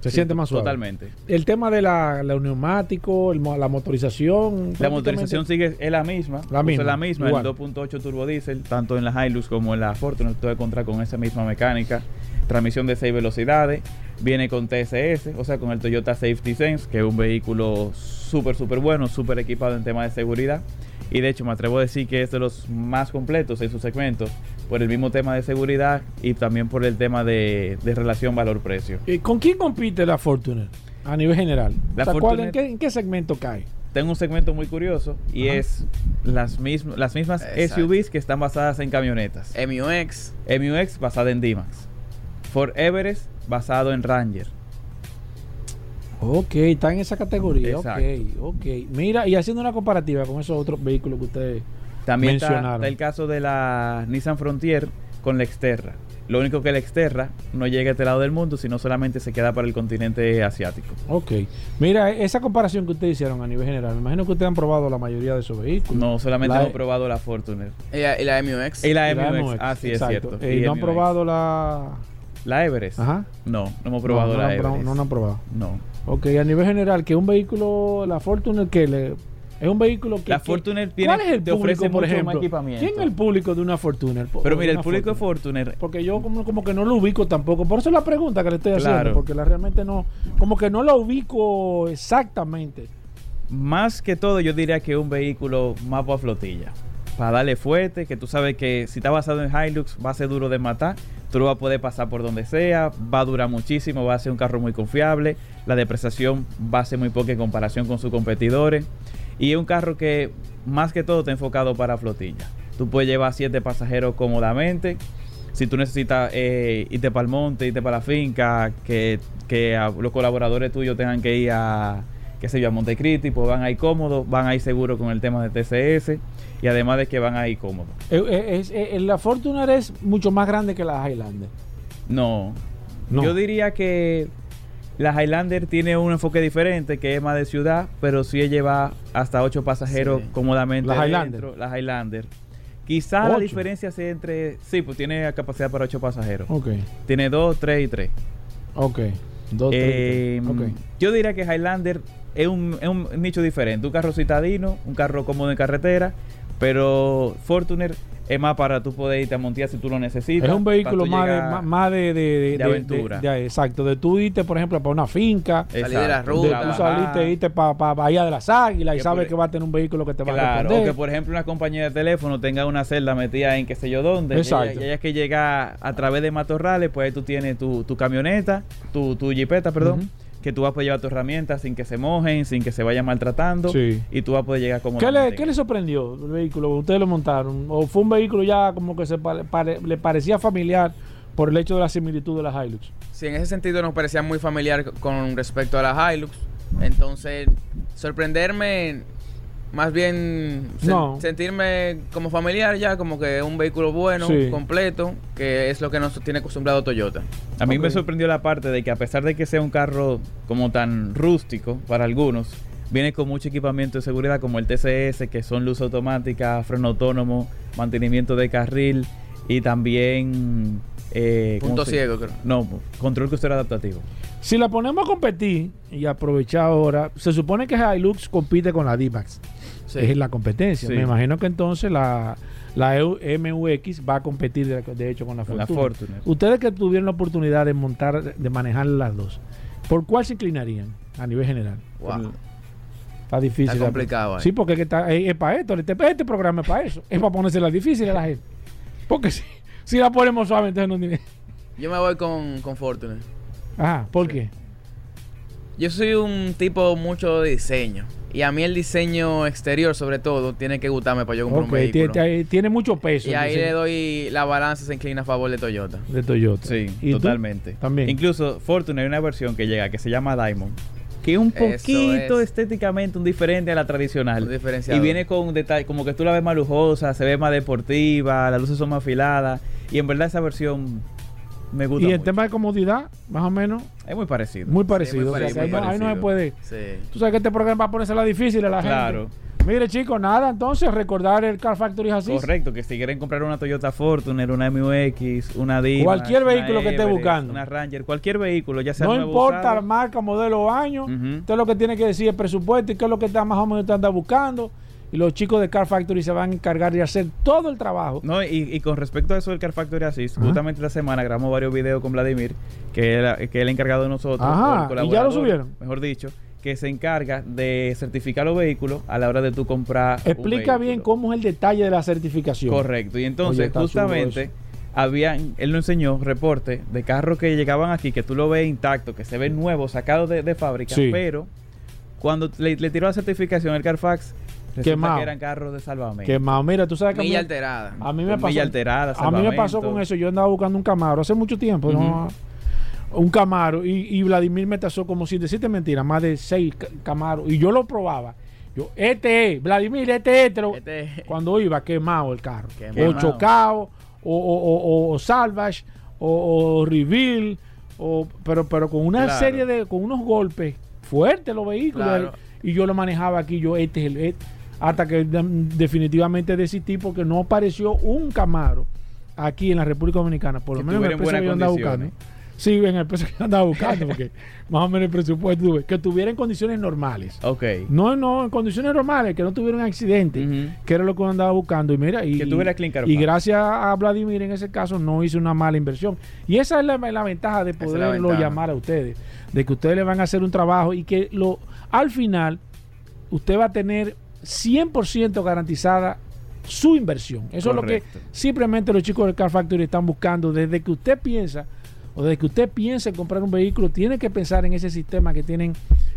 Se sí, siente más suave. Totalmente. El tema de la, la neumático, el, la motorización. La motorización sigue es la misma. La misma. Es la misma, igual. el 2.8 turbo diésel, tanto en la Hilux como en la Fortuner, tú encontrar con esa misma mecánica. Transmisión de 6 velocidades, viene con TSS, o sea, con el Toyota Safety Sense, que es un vehículo súper, súper bueno, súper equipado en tema de seguridad. Y de hecho, me atrevo a decir que es de los más completos en su segmento, por el mismo tema de seguridad y también por el tema de, de relación valor-precio. ¿Y con quién compite la Fortuner a nivel general? La o sea, Fortuner, ¿en, qué, ¿en, qué, segmento cae? Tengo un segmento muy curioso y Ajá. es las, mism las mismas Exacto. SUVs que están basadas en camionetas. MUX. MUX basada en D-Max. Ford Everest basado en Ranger. Ok, está en esa categoría. Exacto. Ok, ok. Mira, y haciendo una comparativa con esos otros vehículos que ustedes También mencionaron. Está, está el caso de la Nissan Frontier con la Xterra. Lo único que la Xterra no llega a este lado del mundo, sino solamente se queda para el continente asiático. Ok. Mira, esa comparación que ustedes hicieron a nivel general, me imagino que ustedes han probado la mayoría de esos vehículos. No, solamente la hemos probado la Fortuner. Y la, y la MUX. Y la, y la MUX. Ah, sí, Exacto. es cierto. Eh, ¿Y no han probado la... ¿La Everest? Ajá. No, no hemos probado no, la no, Everest. No, no han probado. No. Ok, a nivel general, que un vehículo, la Fortuner, que le, es un vehículo que... La que- Fortuner tiene, ¿Cuál es el te público, ofrece por ejemplo? más equipamiento. ¿Quién es el público de una Fortuner? Pero mira, el público de Fortuner. Fortuner, Porque yo como, como que no lo ubico tampoco. Por eso la pregunta que le estoy haciendo. Porque la, realmente no... Como que no lo ubico exactamente. más que todo, yo diría que es un vehículo más para flotilla. Para darle fuerte, que tú sabes que si está basado en Hilux va a ser duro de matar. Tú lo vas a poder pasar por donde sea, va a durar muchísimo, va a ser un carro muy confiable. La depreciación va a ser muy poca en comparación con sus competidores. Y es un carro que más que todo está enfocado para flotilla. Tú puedes llevar siete pasajeros cómodamente. Si tú necesitas eh, irte para el monte, irte para la finca, que, que los colaboradores tuyos tengan que ir a, qué sé yo, a Montecristi, pues van ahí cómodos, van ahí seguros con el tema de TCS y además de que van ahí cómodos. Eh, eh, es- eh, la Fortuner es mucho más grande que la Highlander. No. No. Yo diría que la Highlander tiene un enfoque diferente, que es más de ciudad, pero sí lleva hasta ocho pasajeros Sí. cómodamente. La Highlander. dentro, La Highlander. Quizá la diferencia sea entre... Sí, pues tiene capacidad para ocho pasajeros. Ok, Tiene dos, tres y tres. ok. Dos, tres, Eh, tres. Ok. Yo diría que Highlander es un, es un nicho diferente. Un carro citadino, un carro cómodo en carretera, pero Fortuner es más para tú poder irte a montear si tú lo necesitas. Es un vehículo más de, llegar- más, más de, de, de aventura. de- exacto, de tú irte, por ejemplo, para una finca. Salir de la ruta. Tú saliste, irte para Bahía de las Águilas y sabes por- que va a tener un vehículo que te va a Claro, o responder. que por ejemplo una compañía de teléfono tenga una celda metida en qué sé yo dónde. Y Exacto. ella- Y ella que llega a través de matorrales, pues ahí tú tienes tu, tu camioneta, tu, tu jipeta, perdón. Que tú vas a poder llevar tus herramientas sin que se mojen, sin que se vaya maltratando. Sí. Y tú vas a poder llegar como... ¿Qué le, ¿Qué le sorprendió el vehículo? ¿Ustedes lo montaron? ¿O fue un vehículo ya como que se pare- pare- le parecía familiar por el hecho de la similitud de las Hilux? Sí, en ese sentido nos parecía muy familiar con respecto a la Hilux. Entonces, sorprenderme, más bien sen- No. sentirme como familiar ya, como que es un vehículo bueno, Sí. completo, que es lo que nos tiene acostumbrado Toyota. A mí me sorprendió la parte de que a pesar de que sea un carro como tan rústico para algunos, viene con mucho equipamiento de seguridad como el TCS, que son luz automática, freno autónomo, mantenimiento de carril y también... eh, ¿cómo Punto se- ciego, creo. No, control crucero adaptativo. Si la ponemos a competir y aprovechar ahora, se supone que Hilux compite con la D-Max. Sí. Es la competencia. Sí. Me imagino que entonces la, la EU MUX va a competir de, de hecho con la Con la Fortuner. Fortuner. Ustedes que tuvieron la oportunidad de montar, de manejar las dos, ¿por cuál se inclinarían a nivel general? Wow. Está difícil. Está complicado ahí. Sí, porque es, que está- es, para esto. Este, este programa es para eso. Es para ponérsela difícil a la gente. Porque si, si la ponemos suave, entonces no tiene. Yo me voy con, con Fortuner. Ajá, ¿por qué? Yo soy un tipo mucho de diseño. Y a mí el diseño exterior, sobre todo, tiene que gustarme para yo comprar un vehículo. tiene, mucho peso. y ahí diseño le doy la balanza, se inclina a favor de Toyota. De Toyota. Sí, ¿Y tú? totalmente. También. Incluso Fortuner hay una versión que llega que se llama Diamond. Que es un poquito es. estéticamente un diferente a la tradicional. Un diferenciador. Y viene con detalles, como que tú la ves más lujosa, se ve más deportiva, las luces son más afiladas. Y en verdad esa versión me gusta. Y el mucho. tema de comodidad, más o menos, es muy parecido. muy parecido. muy O sea, no, muy ahí no se puede. Sí. Tú sabes que este programa va a ponérsela difícil a la Claro. gente. Mire, chicos, nada, entonces recordar el Car Factory así. Correcto, que si quieren comprar una Toyota Fortuner, una MUX, una D. Cualquier vehículo que esté buscando. Una Ranger, cualquier vehículo, ya sea No nuevo, importa usado. la marca, modelo o año. Ujú. Usted lo que tiene que decir es presupuesto y qué es lo que está más o menos usted anda buscando. Y los chicos de Car Factory se van a encargar de hacer todo el trabajo. No, y, y con respecto a eso del Car Factory Assist, Ajá. justamente esta semana grabamos varios videos con Vladimir, que es, el- encargado de nosotros, Ajá, el ¿y ya lo subieron? Mejor dicho, que se encarga de certificar los vehículos a la hora de tú comprar. un Explica bien cómo es el detalle de la certificación. Correcto, y entonces Oye, justamente habían, él nos enseñó reporte de carros que llegaban aquí, que tú lo ves intacto, que se ven nuevos, sacados de, de fábrica, Sí. pero cuando le, le tiró la certificación el Carfax, resulta Quemado. que eran carros de salvamento. Que más, mira, tú sabes que a mí, Milla alterada. a mí me Con pasó. milla alterada, a mí me pasó con eso. Yo andaba buscando un Camaro hace mucho tiempo. ¿no? Un Camaro. Y, y Vladimir me tasó como si decirte mentira, más de seis ca- Camaros. Y yo lo probaba. Yo, este es, Vladimir, este es. te lo- Este- Cuando iba quemado el carro. Quemado. O chocado, o, o, o- o salvage, o, o reveal, o, pero, pero con una Claro. serie de, con unos golpes fuertes los vehículos. Claro. Y yo lo manejaba aquí, yo, este es el, este, hasta que de- definitivamente desistí porque no apareció un Camaro aquí en la República Dominicana, por lo Que menos en en precio que yo andaba buscando. condiciones. Sí, en el precio que andaba buscando, porque más o menos el presupuesto tuve, que tuviera en condiciones normales. Ok. No, no, en condiciones normales, que no tuviera un accidente, que era lo que uno andaba buscando. Y mira, y, Que tuviera clean car y gracias a Vladimir en ese caso no hizo una mala inversión. Y esa es la, la ventaja de la poderlo ventaja. llamar a ustedes, de que ustedes le van a hacer un trabajo y que lo al final usted va a tener 100% garantizada su inversión. Eso Correcto. es lo que simplemente los chicos del Car Factory están buscando. Desde que usted piensa o desde que usted piense en comprar un vehículo, tiene que pensar en ese sistema que tienen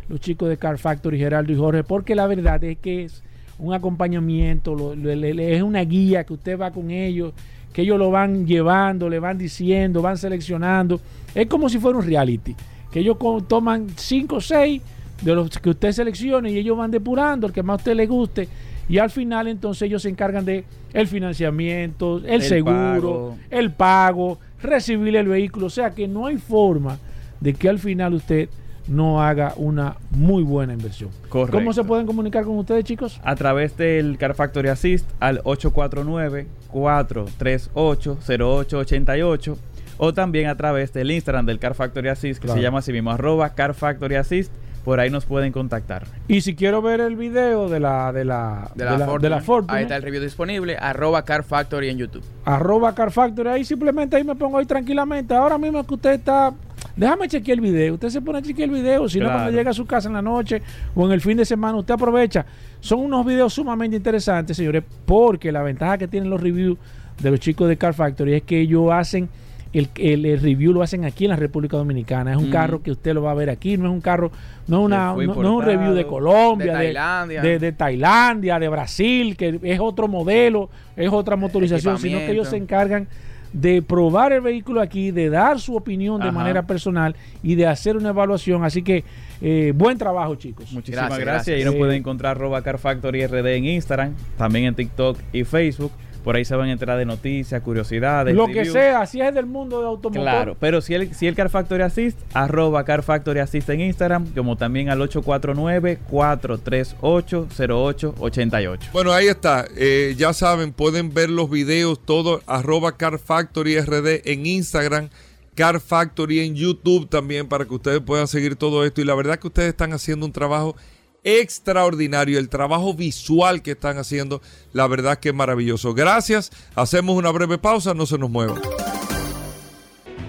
los chicos de Car Factory, Geraldo y Jorge, porque la verdad es que es un acompañamiento, lo- lo- le- le- es una guía que usted va con ellos, que ellos lo van llevando, le van diciendo, van seleccionando. Es como si fuera un reality, que ellos toman 5 o 6 de los que usted seleccione y ellos van depurando el que más a usted le guste. Y al final entonces ellos se encargan de el financiamiento, el, El seguro, pago. el pago, recibir el vehículo. O sea que no hay forma de que al final usted no haga una muy buena inversión. Correcto. ¿Cómo se pueden comunicar con ustedes, chicos? A través del Car Factory Assist al 849-438-0888 o también a través del Instagram del Car Factory Assist que Claro. se llama así mismo arroba Car Factory Assist. Por ahí nos pueden contactar. Y si quiero ver el video de la de la De la, de Fortune. la Fortune, Ahí está el review disponible. Arroba Car Factory en YouTube. arroba Car Factory, ahí simplemente ahí me pongo ahí tranquilamente. Ahora mismo que usted está, déjame chequear el video. Usted se pone a chequear el video, si no cuando llega a su casa en la noche o en el fin de semana, usted aprovecha. Son unos videos sumamente interesantes, señores, porque la ventaja que tienen los reviews de los chicos de Car Factory es que ellos hacen el, el- el review lo hacen aquí en la República Dominicana. Es un Ujú. carro que usted lo va a ver aquí, no es un carro, no es, una, no, no es un review de Colombia, de Tailandia. de, de Tailandia, de Brasil, que es otro modelo, es otra motorización, sino que ellos se encargan de probar el vehículo aquí, de dar su opinión de manera personal y de hacer una evaluación. Así que eh, buen trabajo, chicos. Muchísimas Gracias. Ahí nos Sí. pueden encontrar Car Factory RD en Instagram, también en TikTok y Facebook. Por ahí se van a enterar de noticias, curiosidades. Lo que sea, así es del mundo de automotor. Claro, pero si el, si el Car Factory Assist, arroba Car Factory Assist en Instagram, como también al 849-438-0888. Bueno, ahí está. Eh, ya saben, pueden ver los videos todo arroba Car Factory RD en Instagram, Car Factory en YouTube también para que ustedes puedan seguir todo esto. Y la verdad que ustedes están haciendo un trabajo extraordinario. El trabajo visual que están haciendo, la verdad que es maravilloso. Gracias. Hacemos una breve pausa, no se nos muevan.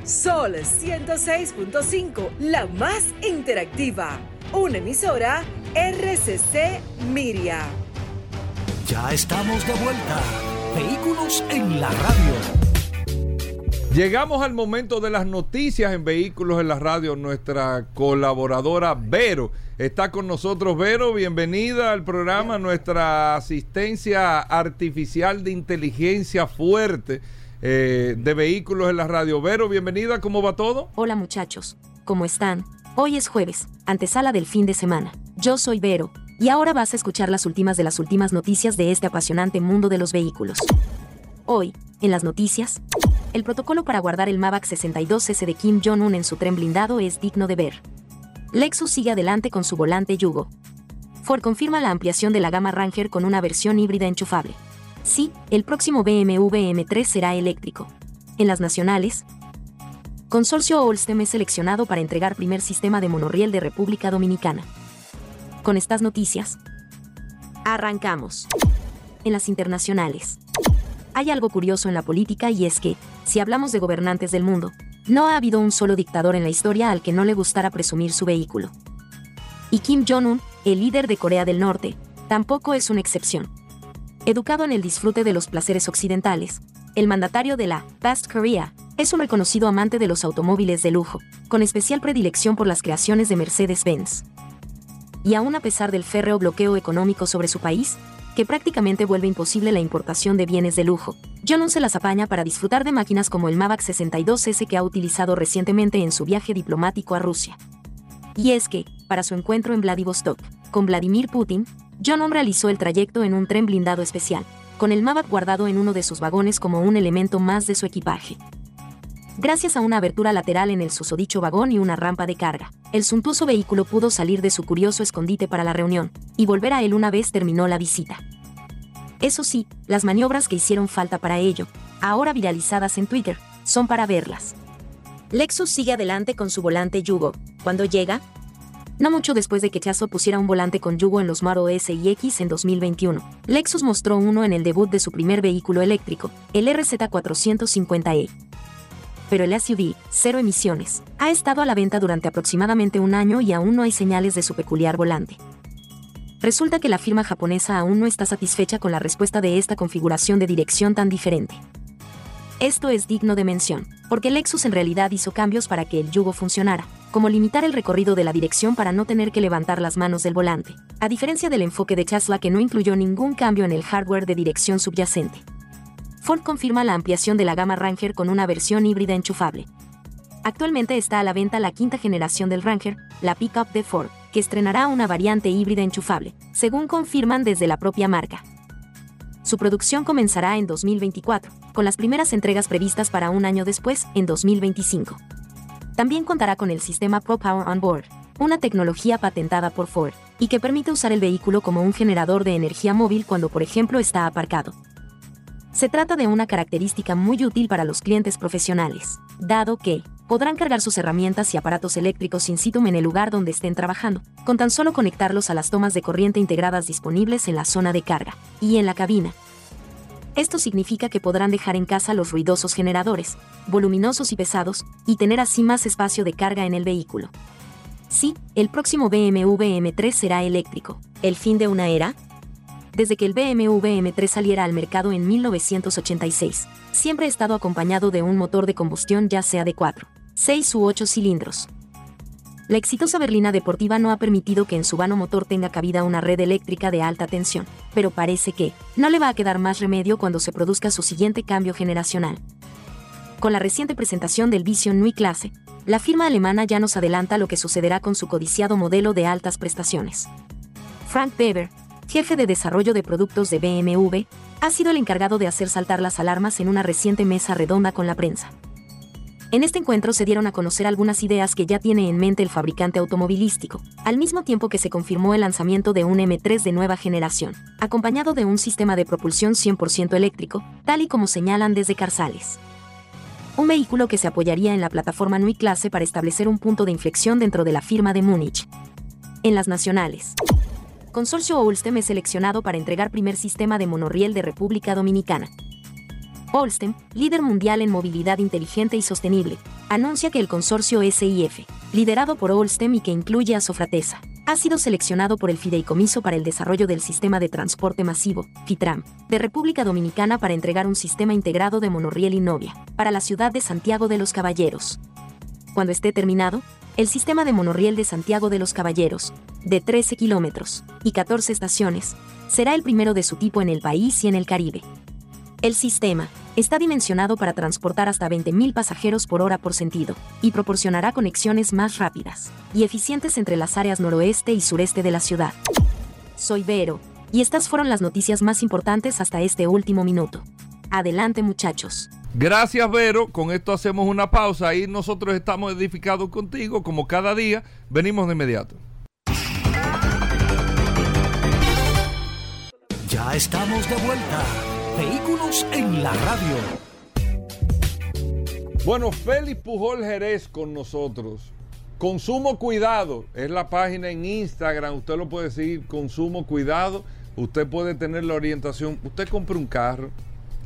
Sol 106.5, la más interactiva. Una emisora RCC Miria. Ya estamos de vuelta. Vehículos en la radio. Llegamos al momento de las noticias en Vehículos en la Radio. Nuestra colaboradora Vero está con nosotros. Vero, bienvenida al programa. Nuestra asistencia artificial de inteligencia fuerte eh, de Vehículos en la Radio. Vero, bienvenida. ¿Cómo va todo? Hola muchachos, ¿cómo están? Hoy es jueves, antesala del fin de semana. Yo soy Vero, y ahora vas a escuchar las últimas de las últimas noticias de este apasionante mundo de los vehículos. Hoy, en las noticias, el protocolo para guardar el Mavic 62S de Kim Jong-un en su tren blindado es digno de ver. Lexus sigue adelante con su volante Yugo. Ford confirma la ampliación de la gama Ranger con una versión híbrida enchufable. Sí, el próximo BMW M3 será eléctrico. En las nacionales, Consorcio Olstem es seleccionado para entregar primer sistema de monorriel de República Dominicana. Con estas noticias, arrancamos. En las internacionales. Hay algo curioso en la política y es que, si hablamos de gobernantes del mundo, no ha habido un solo dictador en la historia al que no le gustara presumir su vehículo. Y Kim Jong-un, el líder de Corea del Norte, tampoco es una excepción. Educado en el disfrute de los placeres occidentales, el mandatario de la Fast Korea es un reconocido amante de los automóviles de lujo, con especial predilección por las creaciones de Mercedes-Benz. Y aún a pesar del férreo bloqueo económico sobre su país, que prácticamente vuelve imposible la importación de bienes de lujo, Jong-un se las apaña para disfrutar de máquinas como el Mavic 62S que ha utilizado recientemente en su viaje diplomático a Rusia. Y es que, para su encuentro en Vladivostok, con Vladimir Putin, Jong-un realizó el trayecto en un tren blindado especial, con el Mavic guardado en uno de sus vagones como un elemento más de su equipaje. Gracias a una abertura lateral en el susodicho vagón y una rampa de carga, el suntuoso vehículo pudo salir de su curioso escondite para la reunión, y volver a él una vez terminó la visita. Eso sí, las maniobras que hicieron falta para ello, ahora viralizadas en Twitter, son para verlas. Lexus sigue adelante con su volante Yugo. Cuando llega? No mucho después de que Tesla pusiera un volante con Yugo en los Model S y X en 2021, Lexus mostró uno en el debut de su primer vehículo eléctrico, el RZ450e. Pero el SUV, cero emisiones, ha estado a la venta durante aproximadamente un año y aún no hay señales de su peculiar volante. Resulta que la firma japonesa aún no está satisfecha con la respuesta de esta configuración de dirección tan diferente. Esto es digno de mención, porque Lexus en realidad hizo cambios para que el yugo funcionara, como limitar el recorrido de la dirección para no tener que levantar las manos del volante, a diferencia del enfoque de Tesla que no incluyó ningún cambio en el hardware de dirección subyacente. Ford confirma la ampliación de la gama Ranger con una versión híbrida enchufable. Actualmente está a la venta la quinta generación del Ranger, la pickup de Ford, que estrenará una variante híbrida enchufable, según confirman desde la propia marca. Su producción comenzará en 2024, con las primeras entregas previstas para un año después, en 2025. También contará con el sistema Pro Power On Board, una tecnología patentada por Ford, y que permite usar el vehículo como un generador de energía móvil cuando por ejemplo está aparcado. Se trata de una característica muy útil para los clientes profesionales, dado que podrán cargar sus herramientas y aparatos eléctricos sin situ en el lugar donde estén trabajando, con tan solo conectarlos a las tomas de corriente integradas disponibles en la zona de carga y en la cabina. Esto significa que podrán dejar en casa los ruidosos generadores, voluminosos y pesados, y tener así más espacio de carga en el vehículo. Sí, el próximo BMW M3 será eléctrico. ¿El fin de una era? Desde que el BMW M3 saliera al mercado en 1986, siempre ha estado acompañado de un motor de combustión ya sea de 4, 6 u 8 cilindros. La exitosa berlina deportiva no ha permitido que en su vano motor tenga cabida una red eléctrica de alta tensión, pero parece que no le va a quedar más remedio cuando se produzca su siguiente cambio generacional. Con la reciente presentación del Vision Nui Clase, la firma alemana ya nos adelanta lo que sucederá con su codiciado modelo de altas prestaciones. Frank Weber, jefe de desarrollo de productos de BMW, ha sido el encargado de hacer saltar las alarmas en una reciente mesa redonda con la prensa. En este encuentro se dieron a conocer algunas ideas que ya tiene en mente el fabricante automovilístico, al mismo tiempo que se confirmó el lanzamiento de un M3 de nueva generación, acompañado de un sistema de propulsión 100% eléctrico, tal y como señalan desde Carsales. Un vehículo que se apoyaría en la plataforma Nui Clase para establecer un punto de inflexión dentro de la firma de Múnich. En las nacionales. Consorcio Olstem es seleccionado para entregar primer sistema de monorriel de República Dominicana. Olstem, líder mundial en movilidad inteligente y sostenible, anuncia que el consorcio SIF, liderado por Olstem y que incluye a Sofratesa, ha sido seleccionado por el Fideicomiso para el Desarrollo del Sistema de Transporte Masivo, FITRAM, de República Dominicana para entregar un sistema integrado de monorriel Innovia, para la ciudad de Santiago de los Caballeros. Cuando esté terminado, el sistema de monorriel de Santiago de los Caballeros, de 13 kilómetros y 14 estaciones, será el primero de su tipo en el país y en el Caribe. El sistema está dimensionado para transportar hasta 20.000 pasajeros por hora por sentido y proporcionará conexiones más rápidas y eficientes entre las áreas noroeste y sureste de la ciudad. Soy Vero, y estas fueron las noticias más importantes hasta este último minuto. Adelante muchachos. Gracias, Vero. Con esto hacemos una pausa y nosotros estamos edificados contigo, como cada día. Venimos de inmediato. Ya estamos de vuelta. Vehículos en la radio. Bueno, Félix Pujol Jerez con nosotros. Consumo Cuidado es la página en Instagram. Usted lo puede seguir. Consumo Cuidado. Usted puede tener la orientación. Usted compra un carro,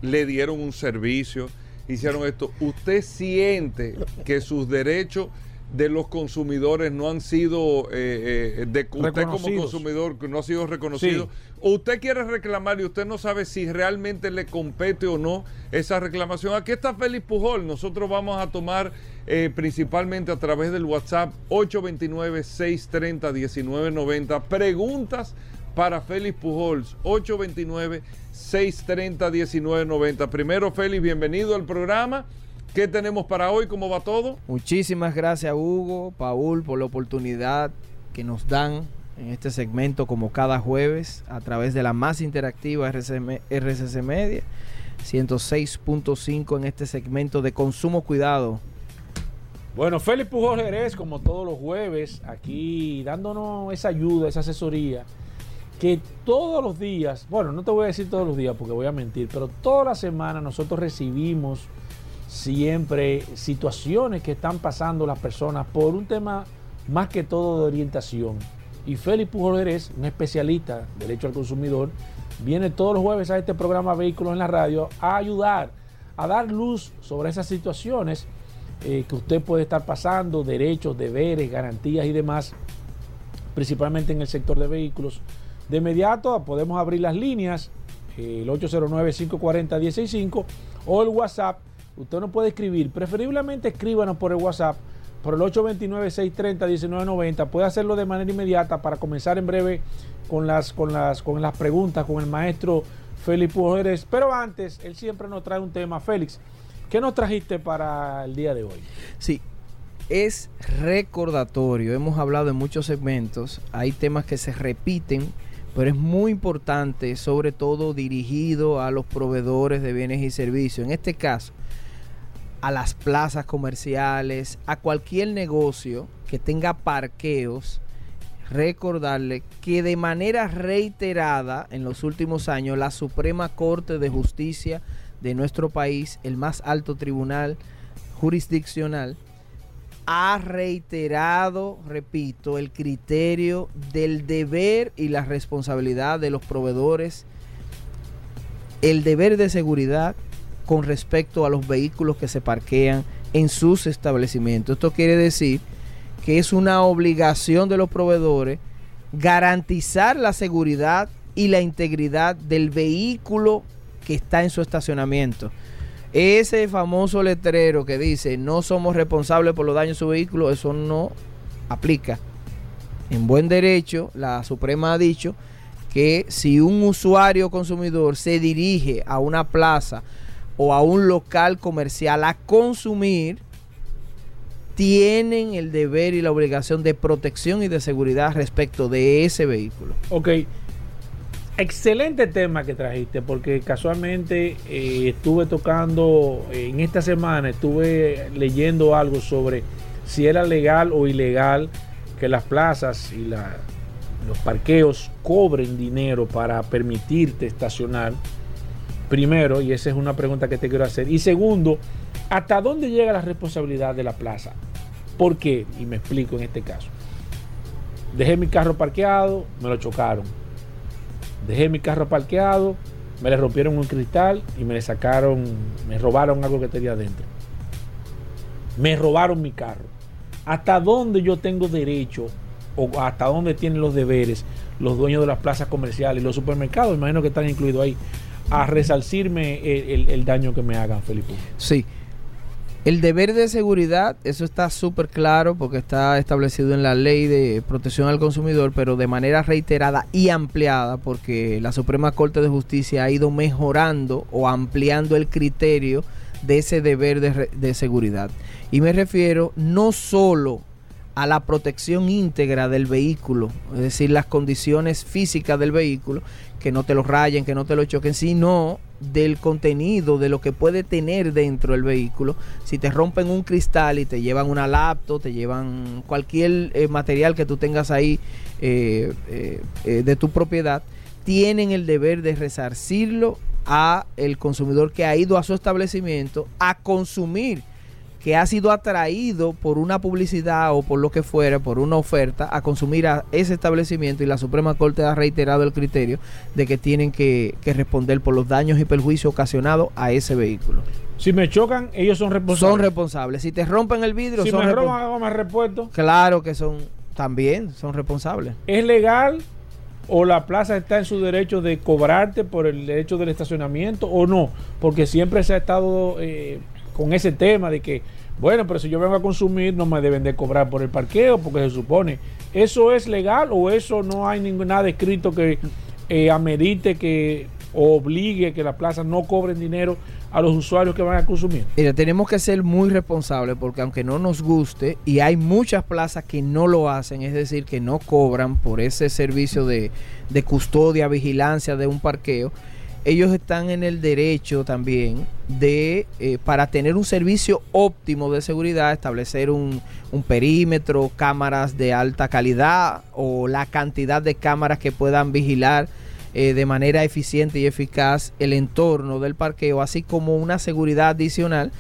le dieron un servicio, hicieron esto. Usted siente que sus derechos de los consumidores no han sido eh, eh, de usted como Reconocidos. consumidor no ha sido reconocido Sí. o usted quiere reclamar y usted no sabe si realmente le compete o no esa reclamación aquí está Félix Pujol nosotros vamos a tomar eh, principalmente a través del WhatsApp 829-630-1990 preguntas para Félix Pujols 829-630-1990 primero Félix bienvenido al programa ¿Qué tenemos para hoy? ¿Cómo va todo? Muchísimas gracias Hugo, Paul, por la oportunidad que nos dan en este segmento como cada jueves a través de la más interactiva RCM RCC Media 106.5 en este segmento de consumo cuidado. Bueno, Félix Pujol Jerez, como todos los jueves, aquí dándonos esa ayuda, esa asesoría, que todos los días, bueno, no te voy a decir todos los días porque voy a mentir, pero toda la semana nosotros recibimos siempre situaciones que están pasando las personas por un tema más que todo de orientación. Y Félix Pujol es un especialista de derecho al consumidor, viene todos los jueves a este programa Vehículos en la Radio a ayudar, a dar luz sobre esas situaciones eh, que usted puede estar pasando, derechos, deberes, garantías y demás, principalmente en el sector de vehículos. De inmediato podemos abrir las líneas, el 809-540-165 o el WhatsApp. Usted no puede escribir, preferiblemente escríbanos por el WhatsApp, por el 829-630-1990. Puede hacerlo de manera inmediata para comenzar en breve con las, con las, con las preguntas con el maestro Félix Pujoles. Pero antes, él siempre nos trae un tema. Félix, ¿qué nos trajiste para el día de hoy? Sí, es recordatorio. Hemos hablado en muchos segmentos. Hay temas que se repiten, pero es muy importante, sobre todo dirigido a los proveedores de bienes y servicios. En este caso, a las plazas comerciales, a cualquier negocio que tenga parqueos. Recordarle que de manera reiterada en los últimos años la Suprema Corte de Justicia de nuestro país, el más alto tribunal jurisdiccional, ha reiterado, repito, el criterio del deber y la responsabilidad de los proveedores, el deber de seguridad con respecto a los vehículos que se parquean en sus establecimientos. Esto quiere decir que es una obligación de los proveedores garantizar la seguridad y la integridad del vehículo que está en su estacionamiento. Ese famoso letrero que dice no somos responsables por los daños de su vehículo, eso no aplica. En buen derecho, la Suprema ha dicho que si un usuario consumidor se dirige a una plaza o a un local comercial a consumir, tienen el deber y la obligación de protección y de seguridad respecto de ese vehículo. Ok, Excelente tema que trajiste, porque casualmente eh, estuve tocando en esta semana, estuve leyendo algo sobre si era legal o ilegal que las plazas y los parqueos cobren dinero para permitirte estacionar. Primero, y esa es una pregunta que te quiero hacer. Y segundo, ¿hasta dónde llega la responsabilidad de la plaza? ¿Por qué? Y me explico en este caso. Dejé mi carro parqueado, me lo chocaron Dejé mi carro parqueado, me le rompieron un cristal y me le sacaron, me robaron algo que tenía adentro. Me robaron mi carro. ¿Hasta dónde yo tengo derecho o hasta dónde tienen los deberes los dueños de las plazas comerciales y los supermercados, imagino que están incluidos ahí, a resarcirme el, el daño que me hagan, Felipe? Sí, el deber de seguridad, eso está súper claro porque está establecido en la ley de protección al consumidor, pero de manera reiterada y ampliada porque la Suprema Corte de Justicia ha ido mejorando o ampliando el criterio de ese deber de, de seguridad. Y me refiero no solo a la protección íntegra del vehículo, es decir, las condiciones físicas del vehículo, que no te lo rayen, que no te lo choquen, sino del contenido, de lo que puede tener dentro del vehículo. Si te rompen un cristal y te llevan una laptop, te llevan cualquier eh, material que tú tengas ahí eh, eh, de tu propiedad, tienen el deber de resarcirlo a el consumidor que ha ido a su establecimiento a consumir que ha sido atraído por una publicidad o por lo que fuera, por una oferta, a consumir a ese establecimiento y la Suprema Corte ha reiterado el criterio de que tienen que, responder por los daños y perjuicios ocasionados a ese vehículo. Si me chocan, ellos son responsables. Son responsables. Si te rompen el vidrio, si son me roban algo más repuesto. Claro que son, también son responsables. ¿Es legal o la plaza está en su derecho de cobrarte por el derecho del estacionamiento o no? Porque siempre se ha estado eh, con ese tema de que bueno, pero si yo vengo a consumir, no me deben de cobrar por el parqueo, porque se supone. ¿Eso es legal o eso no hay nada escrito que eh, amerite que obligue que las plazas no cobren dinero a los usuarios que van a consumir? Mira, tenemos que ser muy responsables porque aunque no nos guste, y hay muchas plazas que no lo hacen, es decir, que no cobran por ese servicio de custodia, vigilancia de un parqueo, ellos están en el derecho también de, eh, para tener un servicio óptimo de seguridad, establecer un, perímetro, cámaras de alta calidad o la cantidad de cámaras que puedan vigilar eh, de manera eficiente y eficaz el entorno del parqueo, así como una seguridad adicional.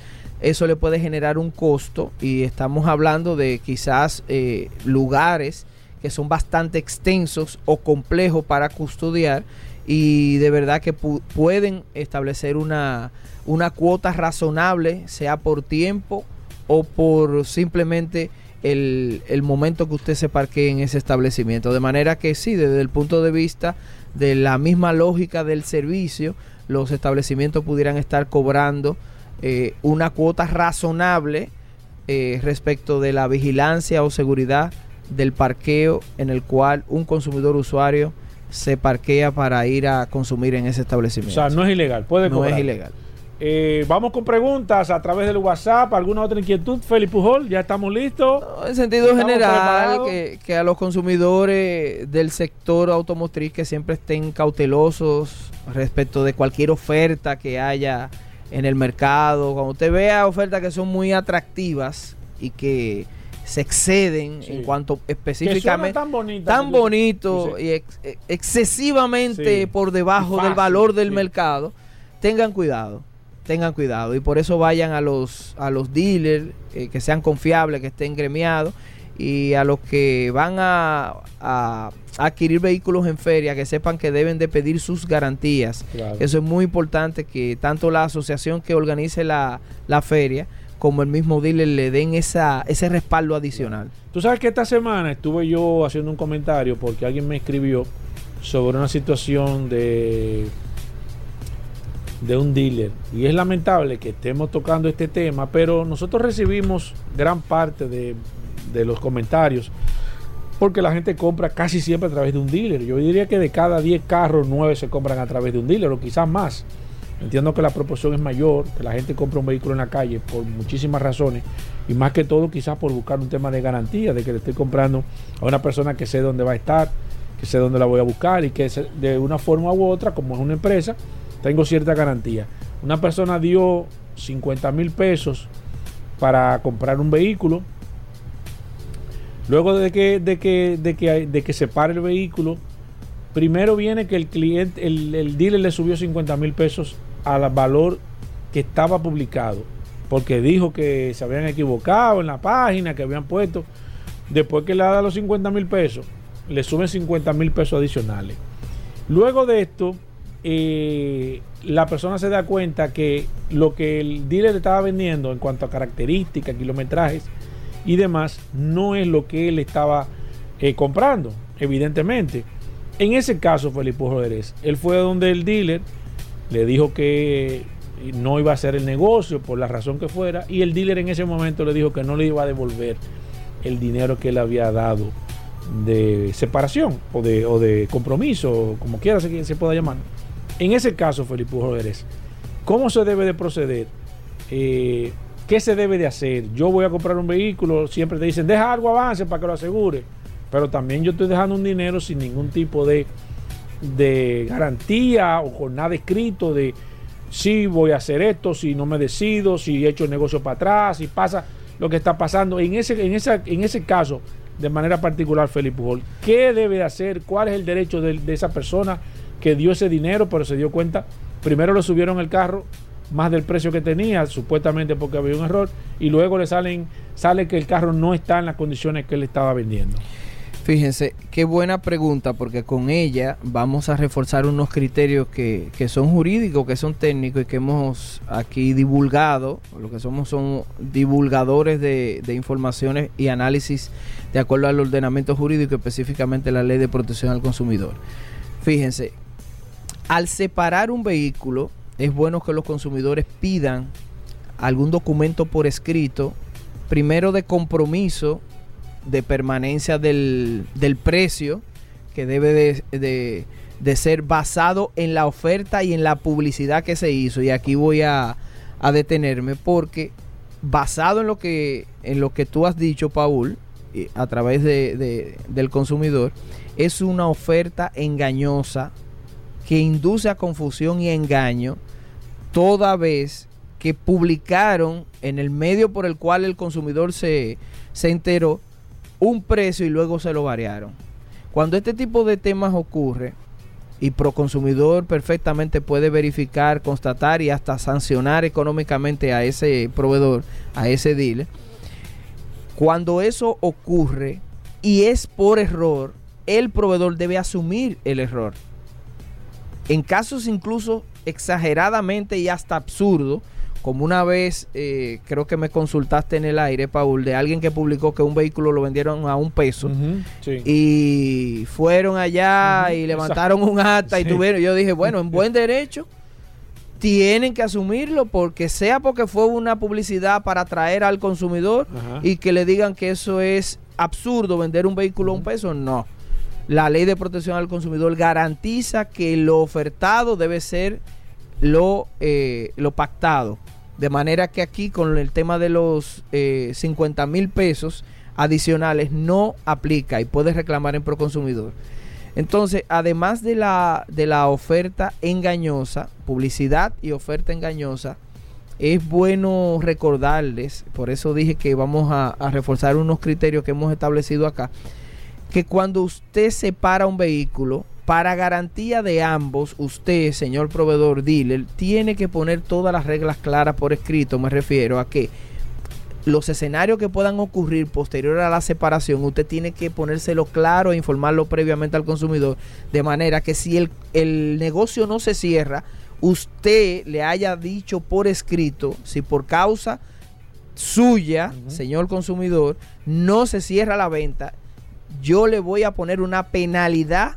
Eso le puede generar un costo y estamos hablando de quizás eh, lugares que son bastante extensos o complejos para custodiar y de verdad que pu- pueden establecer una, una cuota razonable, sea por tiempo o por simplemente el, el momento que usted se parquee en ese establecimiento. De manera que sí, desde el punto de vista de la misma lógica del servicio, los establecimientos pudieran estar cobrando eh, una cuota razonable eh, respecto de la vigilancia o seguridad del parqueo en el cual un consumidor usuario se parquea para ir a consumir en ese O establecimiento. sea, no es ilegal, puede No cobrar. es ilegal. Eh, vamos con preguntas a través del WhatsApp. ¿Alguna otra inquietud? Felipe Pujol, ya estamos listos. En sentido general, que, que a los consumidores del sector automotriz que siempre estén cautelosos respecto de cualquier oferta que haya en el mercado. Cuando usted vea ofertas que son muy atractivas y que se exceden Sí. en cuanto específicamente tan bonita. tan bonito y ex- eh, excesivamente Sí. por debajo del valor del sí. mercado, tengan cuidado, tengan cuidado y por eso vayan a los a los dealers eh, que sean confiables, que estén gremiados y a los que van a, a adquirir vehículos en feria que sepan que deben de pedir sus garantías. Claro. Eso es muy importante que tanto la asociación que organice la, la feria como el mismo dealer le den esa, ese respaldo adicional. Tú sabes que esta semana estuve yo haciendo un comentario porque alguien me escribió sobre una situación de de un dealer. Y es lamentable que estemos tocando este tema pero nosotros recibimos gran parte de, de los comentarios porque la gente compra casi siempre a través de un dealer. Yo diría que de cada 10 carros 9 se compran a través de un dealer o quizás más entiendo que la proporción es mayor que la gente compra un vehículo en la calle por muchísimas razones y más que todo quizás por buscar un tema de garantía, de que le estoy comprando a una persona que sé dónde va a estar, que sé dónde la voy a buscar y que de una forma u otra, como es una empresa, tengo cierta garantía. Una persona dio 50 mil pesos para comprar un vehículo. Luego de que, de que, de que, de que se pare el vehículo, primero viene que el cliente, el, el dealer le subió 50 mil pesos al valor que estaba publicado, porque dijo que se habían equivocado en la página, que habían puesto. Después que le da los 50 mil pesos, le suben 50 mil pesos adicionales. Luego de esto, eh, la persona se da cuenta que lo que el dealer le estaba vendiendo en cuanto a características, kilometrajes y demás, no es lo que él estaba eh, comprando, evidentemente. En ese caso, Felipe Rodríguez, él fue donde el dealer le dijo que no iba a hacer el negocio por la razón que fuera y el dealer en ese momento le dijo que no le iba a devolver el dinero que él había dado de separación o de, o de compromiso, como quiera se, se pueda llamar. En ese caso, Felipe Rodríguez, ¿cómo se debe de proceder? Eh, ¿Qué se debe de hacer? Yo voy a comprar un vehículo, siempre te dicen, deja algo avance para que lo asegure, pero también yo estoy dejando un dinero sin ningún tipo de, de garantía o con nada escrito de si voy a hacer esto, si no me decido, si he hecho el negocio para atrás, si pasa lo que está pasando. En ese, en esa, en ese caso, de manera particular, Felipe Pujol, ¿qué debe de hacer? ¿Cuál es el derecho de, de esa persona que dio ese dinero, pero se dio cuenta? Primero le subieron el carro más del precio que tenía, supuestamente porque había un error, y luego le salen, sale que el carro no está en las condiciones que él estaba vendiendo. Fíjense, qué buena pregunta, porque con ella vamos a reforzar unos criterios que, que son jurídicos, que son técnicos y que hemos aquí divulgado. Lo que somos son divulgadores de, de informaciones y análisis de acuerdo al ordenamiento jurídico, específicamente la ley de protección al consumidor. Fíjense, al separar un vehículo, es bueno que los consumidores pidan algún documento por escrito, primero de compromiso de permanencia del, del precio que debe de, de, de, ser basado en la oferta y en la publicidad que se hizo. Y aquí voy a, a detenerme porque basado en lo que, en lo que tú has dicho, Paul, a través de, de, del consumidor, es una oferta engañosa que induce a confusión y engaño toda vez que publicaron en el medio por el cual el consumidor se, se enteró un precio y luego se lo variaron. Cuando este tipo de temas ocurre, y Proconsumidor perfectamente puede verificar, constatar y hasta sancionar económicamente a ese proveedor, a ese dealer. Cuando eso ocurre y es por error, el proveedor debe asumir el error. En casos incluso exageradamente y hasta absurdo, como una vez eh, creo que me consultaste en el aire, Paul, de alguien que publicó que un vehículo lo vendieron a un peso sí. y fueron allá y levantaron un acta y tuvieron, yo dije, bueno, en buen derecho tienen que asumirlo porque sea porque fue una publicidad para atraer al consumidor Ajá. y que le digan que eso es absurdo vender un vehículo a un peso, no. La ley de protección al consumidor garantiza que lo ofertado debe ser lo, eh, lo pactado. De manera que aquí con el tema de los eh, 50 mil pesos adicionales no aplica y puedes reclamar en Proconsumidor. Entonces, además de la, de la oferta engañosa, publicidad y oferta engañosa, es bueno recordarles, por eso dije que vamos a, a reforzar unos criterios que hemos establecido acá, que cuando usted separa un vehículo, para garantía de ambos, usted, señor proveedor dealer, tiene que poner todas las reglas claras por escrito. Me refiero a que los escenarios que puedan ocurrir posterior a la separación, usted tiene que ponérselo claro e informarlo previamente al consumidor, de manera que si el, el negocio no se cierra, usted le haya dicho por escrito, si por causa suya, señor consumidor, no se cierra la venta, yo le voy a poner una penalidad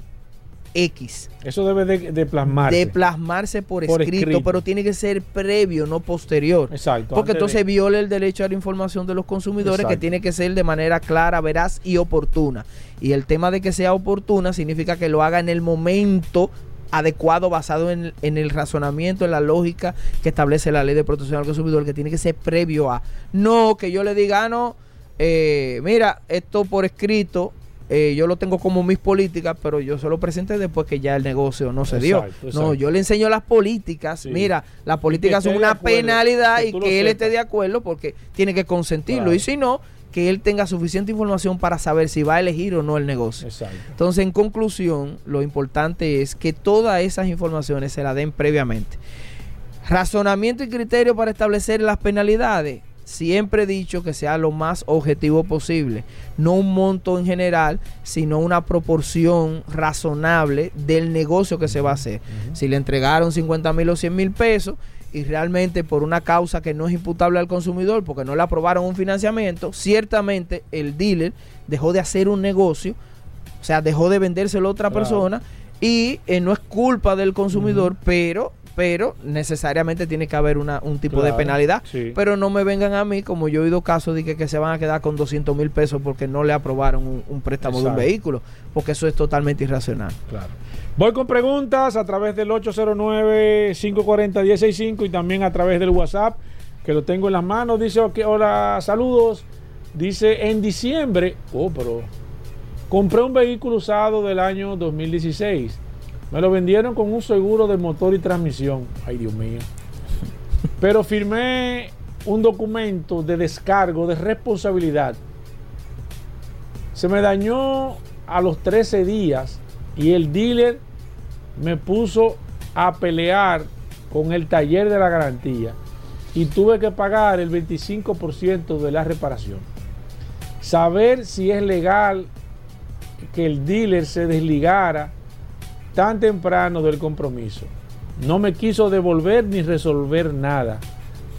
X Eso debe de, de plasmarse. de plasmarse por, Por escrito, escrito. pero tiene que ser previo, no posterior. Exacto. Porque entonces de- viola el derecho a la información de los consumidores que tiene que ser de manera clara, veraz y oportuna. Y el tema de que sea oportuna significa que lo haga en el momento adecuado basado en, en el razonamiento, en la lógica que establece la ley de protección al consumidor, que tiene que ser previo a. No que yo le diga, ah, no, eh, mira, esto por escrito, eh, yo lo tengo como mis políticas, pero yo se lo presenté después que ya el negocio no se dio. Exacto, No, yo le enseño las políticas. Sí. Mira, las políticas son una acuerdo, penalidad y que él esté de acuerdo porque tiene que consentirlo. Claro. Y si no, que él tenga suficiente información para saber si va a elegir o no el negocio. Exacto. Entonces, en conclusión, lo importante es que todas esas informaciones se las den previamente. Razonamiento y criterio para establecer las penalidades. Siempre he dicho que sea lo más objetivo posible. No un monto en general, sino una proporción razonable del negocio que se va a hacer. Si le entregaron 50 mil o 100 mil pesos y realmente por una causa que no es imputable al consumidor, porque no le aprobaron un financiamiento, ciertamente el dealer dejó de hacer un negocio, o sea, dejó de vendérselo a otra Claro. persona y eh, no es culpa del consumidor, pero pero necesariamente tiene que haber una, un tipo de penalidad. sí. Pero no me vengan a mí, como yo he oído casos de que, que se van a quedar con 200 mil pesos porque no le aprobaron un, un préstamo de un vehículo, porque eso es totalmente irracional. Claro. Voy con preguntas a través del 809-540-165 y también a través del WhatsApp, que lo tengo en las manos. Dice, ok, hola, saludos. Dice, en diciembre, oh, pero compré un vehículo usado del año 2016. Me lo vendieron con un seguro de motor y transmisión. Ay, Dios mío. Pero firmé un documento de descargo de responsabilidad. Se me dañó a los 13 días y el dealer me puso a pelear con el taller de la garantía y tuve que pagar el 25% de la reparación. Saber si es legal que el dealer se desligara tan temprano del compromiso. No me quiso devolver ni resolver nada.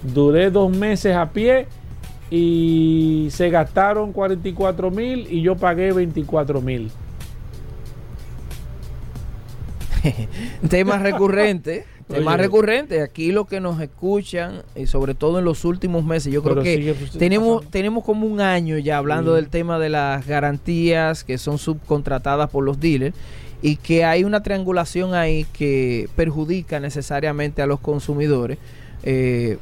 Duré dos meses a pie y se gastaron 44 mil y yo pagué 24 mil. Tema recurrente. Tema Oye. recurrente. Aquí los que nos escuchan, y sobre todo en los últimos meses, yo creo que tenemos, pasando. tenemos como un año ya hablando Sí. del tema de las garantías que son subcontratadas por los dealers y que hay una triangulación ahí que perjudica necesariamente a los consumidores. eh,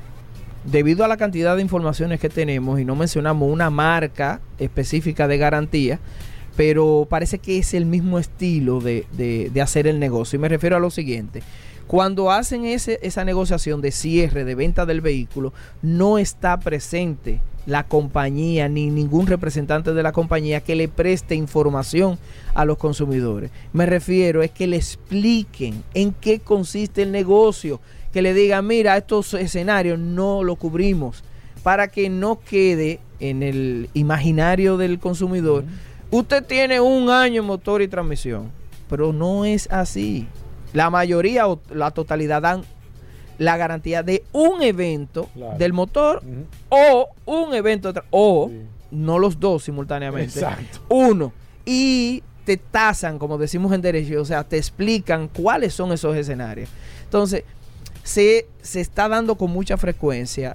debido a la cantidad de informaciones que tenemos y no mencionamos una marca específica de garantía, pero parece que es el mismo estilo de, de- de hacer el negocio. Y me refiero a lo siguiente. Cuando hacen ese, esa negociación de cierre, de venta del vehículo, no está presente la compañía ni ningún representante de la compañía que le preste información a los consumidores. Me refiero es que le expliquen en qué consiste el negocio, que le digan, mira, estos escenarios no lo cubrimos, para que no quede en el imaginario del consumidor. Usted tiene un año en motor y transmisión, pero no es así. La mayoría o la totalidad dan la garantía de un evento Claro. del motor o un evento o Sí. no los dos simultáneamente. Exacto. Uno. Y te tasan, como decimos en derecho, o sea, te explican cuáles son esos escenarios. Entonces, se, se está dando con mucha frecuencia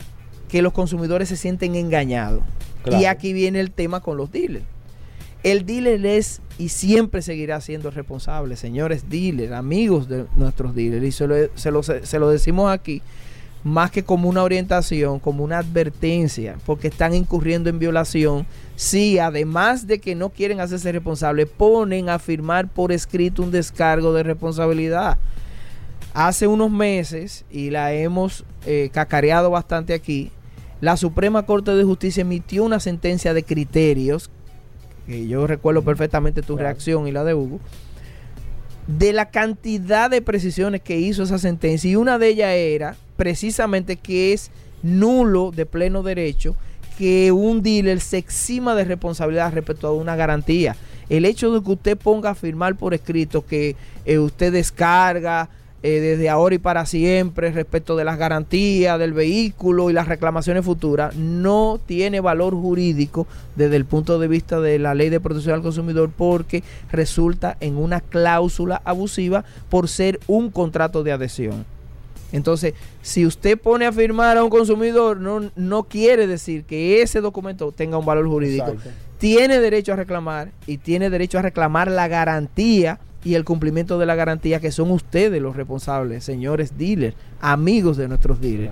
que los consumidores se sienten engañados. Claro. Y aquí viene el tema con los dealers. El dealer es y siempre seguirá siendo responsable, señores dealers, amigos de nuestros dealers. Y se lo, decimos aquí más que como una orientación, como una advertencia, porque están incurriendo en violación. Si además de que no quieren hacerse responsables, ponen a firmar por escrito un descargo de responsabilidad. Hace unos meses, y la hemos eh, cacareado bastante aquí, la Suprema Corte de Justicia emitió una sentencia de criterios, que yo recuerdo perfectamente tu Claro. reacción y la de Hugo, de la cantidad de precisiones que hizo esa sentencia y una de ellas era precisamente que es nulo de pleno derecho que un dealer se exima de responsabilidad respecto a una garantía. El hecho de que usted ponga a firmar por escrito que eh, usted descarga eh, desde ahora y para siempre respecto de las garantías del vehículo y las reclamaciones futuras no tiene valor jurídico desde el punto de vista de la ley de protección al consumidor porque resulta en una cláusula abusiva por ser un contrato de adhesión. Entonces, si usted pone a firmar a un consumidor, no, no quiere decir que ese documento tenga un valor jurídico. Exacto. Tiene derecho a reclamar y tiene derecho a reclamar la garantía y el cumplimiento de la garantía que son ustedes los responsables, señores dealers, amigos de nuestros dealers.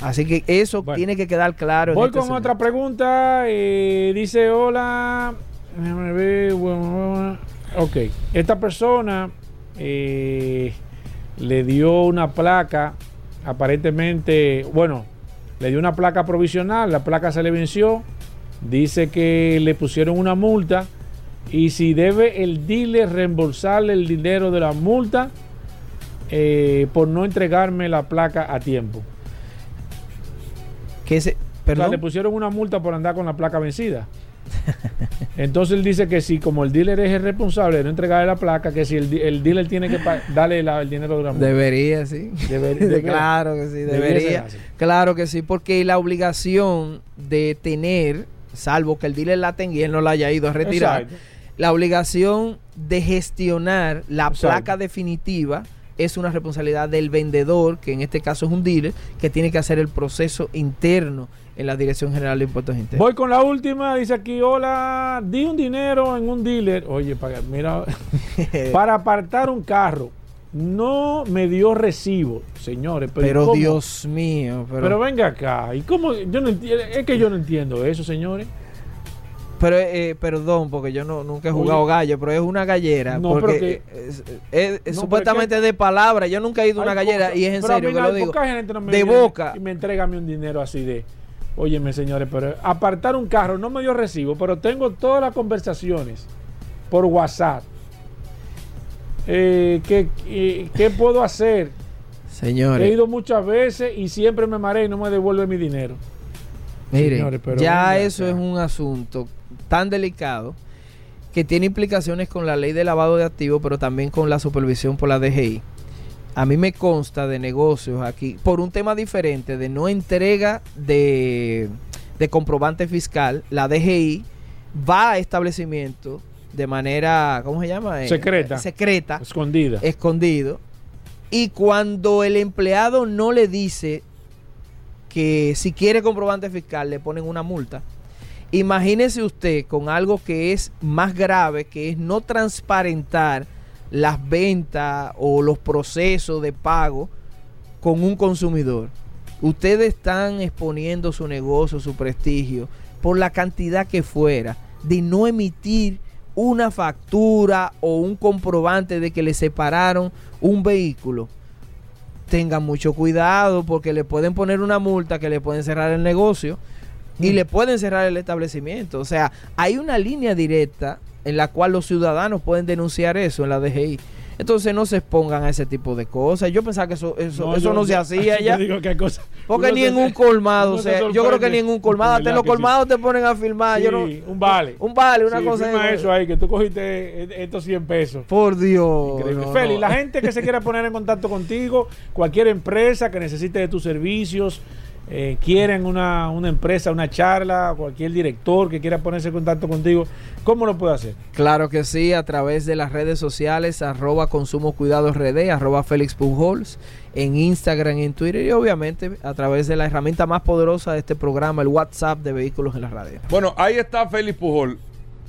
Así que eso Bueno. tiene que quedar claro. Voy este con segmento. otra pregunta. eh, dice, hola. Ok. Esta persona eh, le dio una placa, aparentemente, bueno, le dio una placa provisional, la placa se le venció. Dice que le pusieron una multa y si debe el dealer reembolsarle el dinero de la multa eh, por no entregarme la placa a tiempo. Que se- O sea, perdón. le pusieron una multa por andar con la placa vencida. Entonces él dice que si como el dealer es el responsable de no entregarle la placa, que si el, dealer tiene que darle la- el dinero de la multa. Debería, sí. Deber- deber- claro que sí, debería. Claro que sí, porque la obligación de tener, salvo que el dealer la tenga y él no la haya ido a retirar, Exacto. la obligación de gestionar la Exacto. placa definitiva es una responsabilidad del vendedor, que en este caso es un dealer, que tiene que hacer el proceso interno en la Dirección General de Impuestos Internos. Voy con la última, dice aquí, hola, di un dinero en un dealer, oye, para, mira, para apartar un carro, no me dio recibo, señores, pero, pero ¿cómo? Dios mío, pero, Pero venga acá, ¿y cómo? Yo no entiendo, es que yo no entiendo eso, señores. pero, eh, perdón, porque yo no, nunca he jugado Oye. gallo, pero es una gallera. No, porque que- es- es- es No, supuestamente de palabra. Yo nunca he ido a una gallera y es en pero a serio mí que no- lo digo. poca gente no me De boca. Y me entrega un dinero así de, óyeme señores, pero apartar un carro no me dio recibo, pero tengo todas las conversaciones por WhatsApp. Eh, ¿qué, eh, ¿Qué puedo hacer? He Señores, ido muchas veces y siempre me mareé y no me devuelve mi dinero. miren, señores, pero ya eso acá. es un asunto tan delicado que tiene implicaciones con la ley de lavado de activos, pero también con la supervisión por la DGI. A mí me consta de negocios aquí, por un tema diferente, de no entrega de, de comprobante fiscal, la DGI va a establecimiento de manera, ¿cómo se llama? Eh, Secreta. Secreta, Escondida. escondido. Y cuando el empleado no le dice que si quiere comprobante fiscal le ponen una multa. Imagínese usted con algo que es más grave, que es no transparentar las ventas o los procesos de pago con un consumidor. Ustedes están exponiendo su negocio, su prestigio, por la cantidad que fuera, de no emitir una factura o un comprobante de que le separaron un vehículo. Tengan mucho cuidado porque le pueden poner una multa que le pueden cerrar el negocio y le pueden cerrar el establecimiento. O sea, hay una línea directa en la cual los ciudadanos pueden denunciar eso en la DGI. Entonces no se expongan a ese tipo de cosas. Yo pensaba que eso, eso, eso yo- no se yo- hacía ya. digo que hay cosas- Porque uno ni se- en un colmado, o sea, yo creo que ni en un colmado, hasta en ¿Verdad los sí? colmados te ponen a filmar. yo no, Sí, un vale. Un vale, una Sí, cosa eso ahí, que tú cogiste estos 100 pesos. Por Dios. Increíble. no, Feli, no. la gente que se quiera poner en contacto contigo, cualquier empresa que necesite de tus servicios, eh, quieren una, una empresa, una charla, cualquier director que quiera ponerse en contacto contigo, ¿cómo lo puede hacer? Claro que sí, a través de las redes sociales, arroba consumo cuidados RD, arroba Félix Pujols, en Instagram en Twitter, y obviamente a través de la herramienta más poderosa de este programa, el WhatsApp de Vehículos en la Radio. Bueno, ahí está Félix Pujol.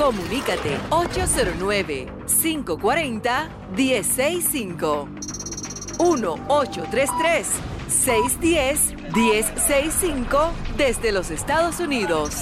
Comunícate 809-540-1065. 1-833-610-1065 desde los Estados Unidos.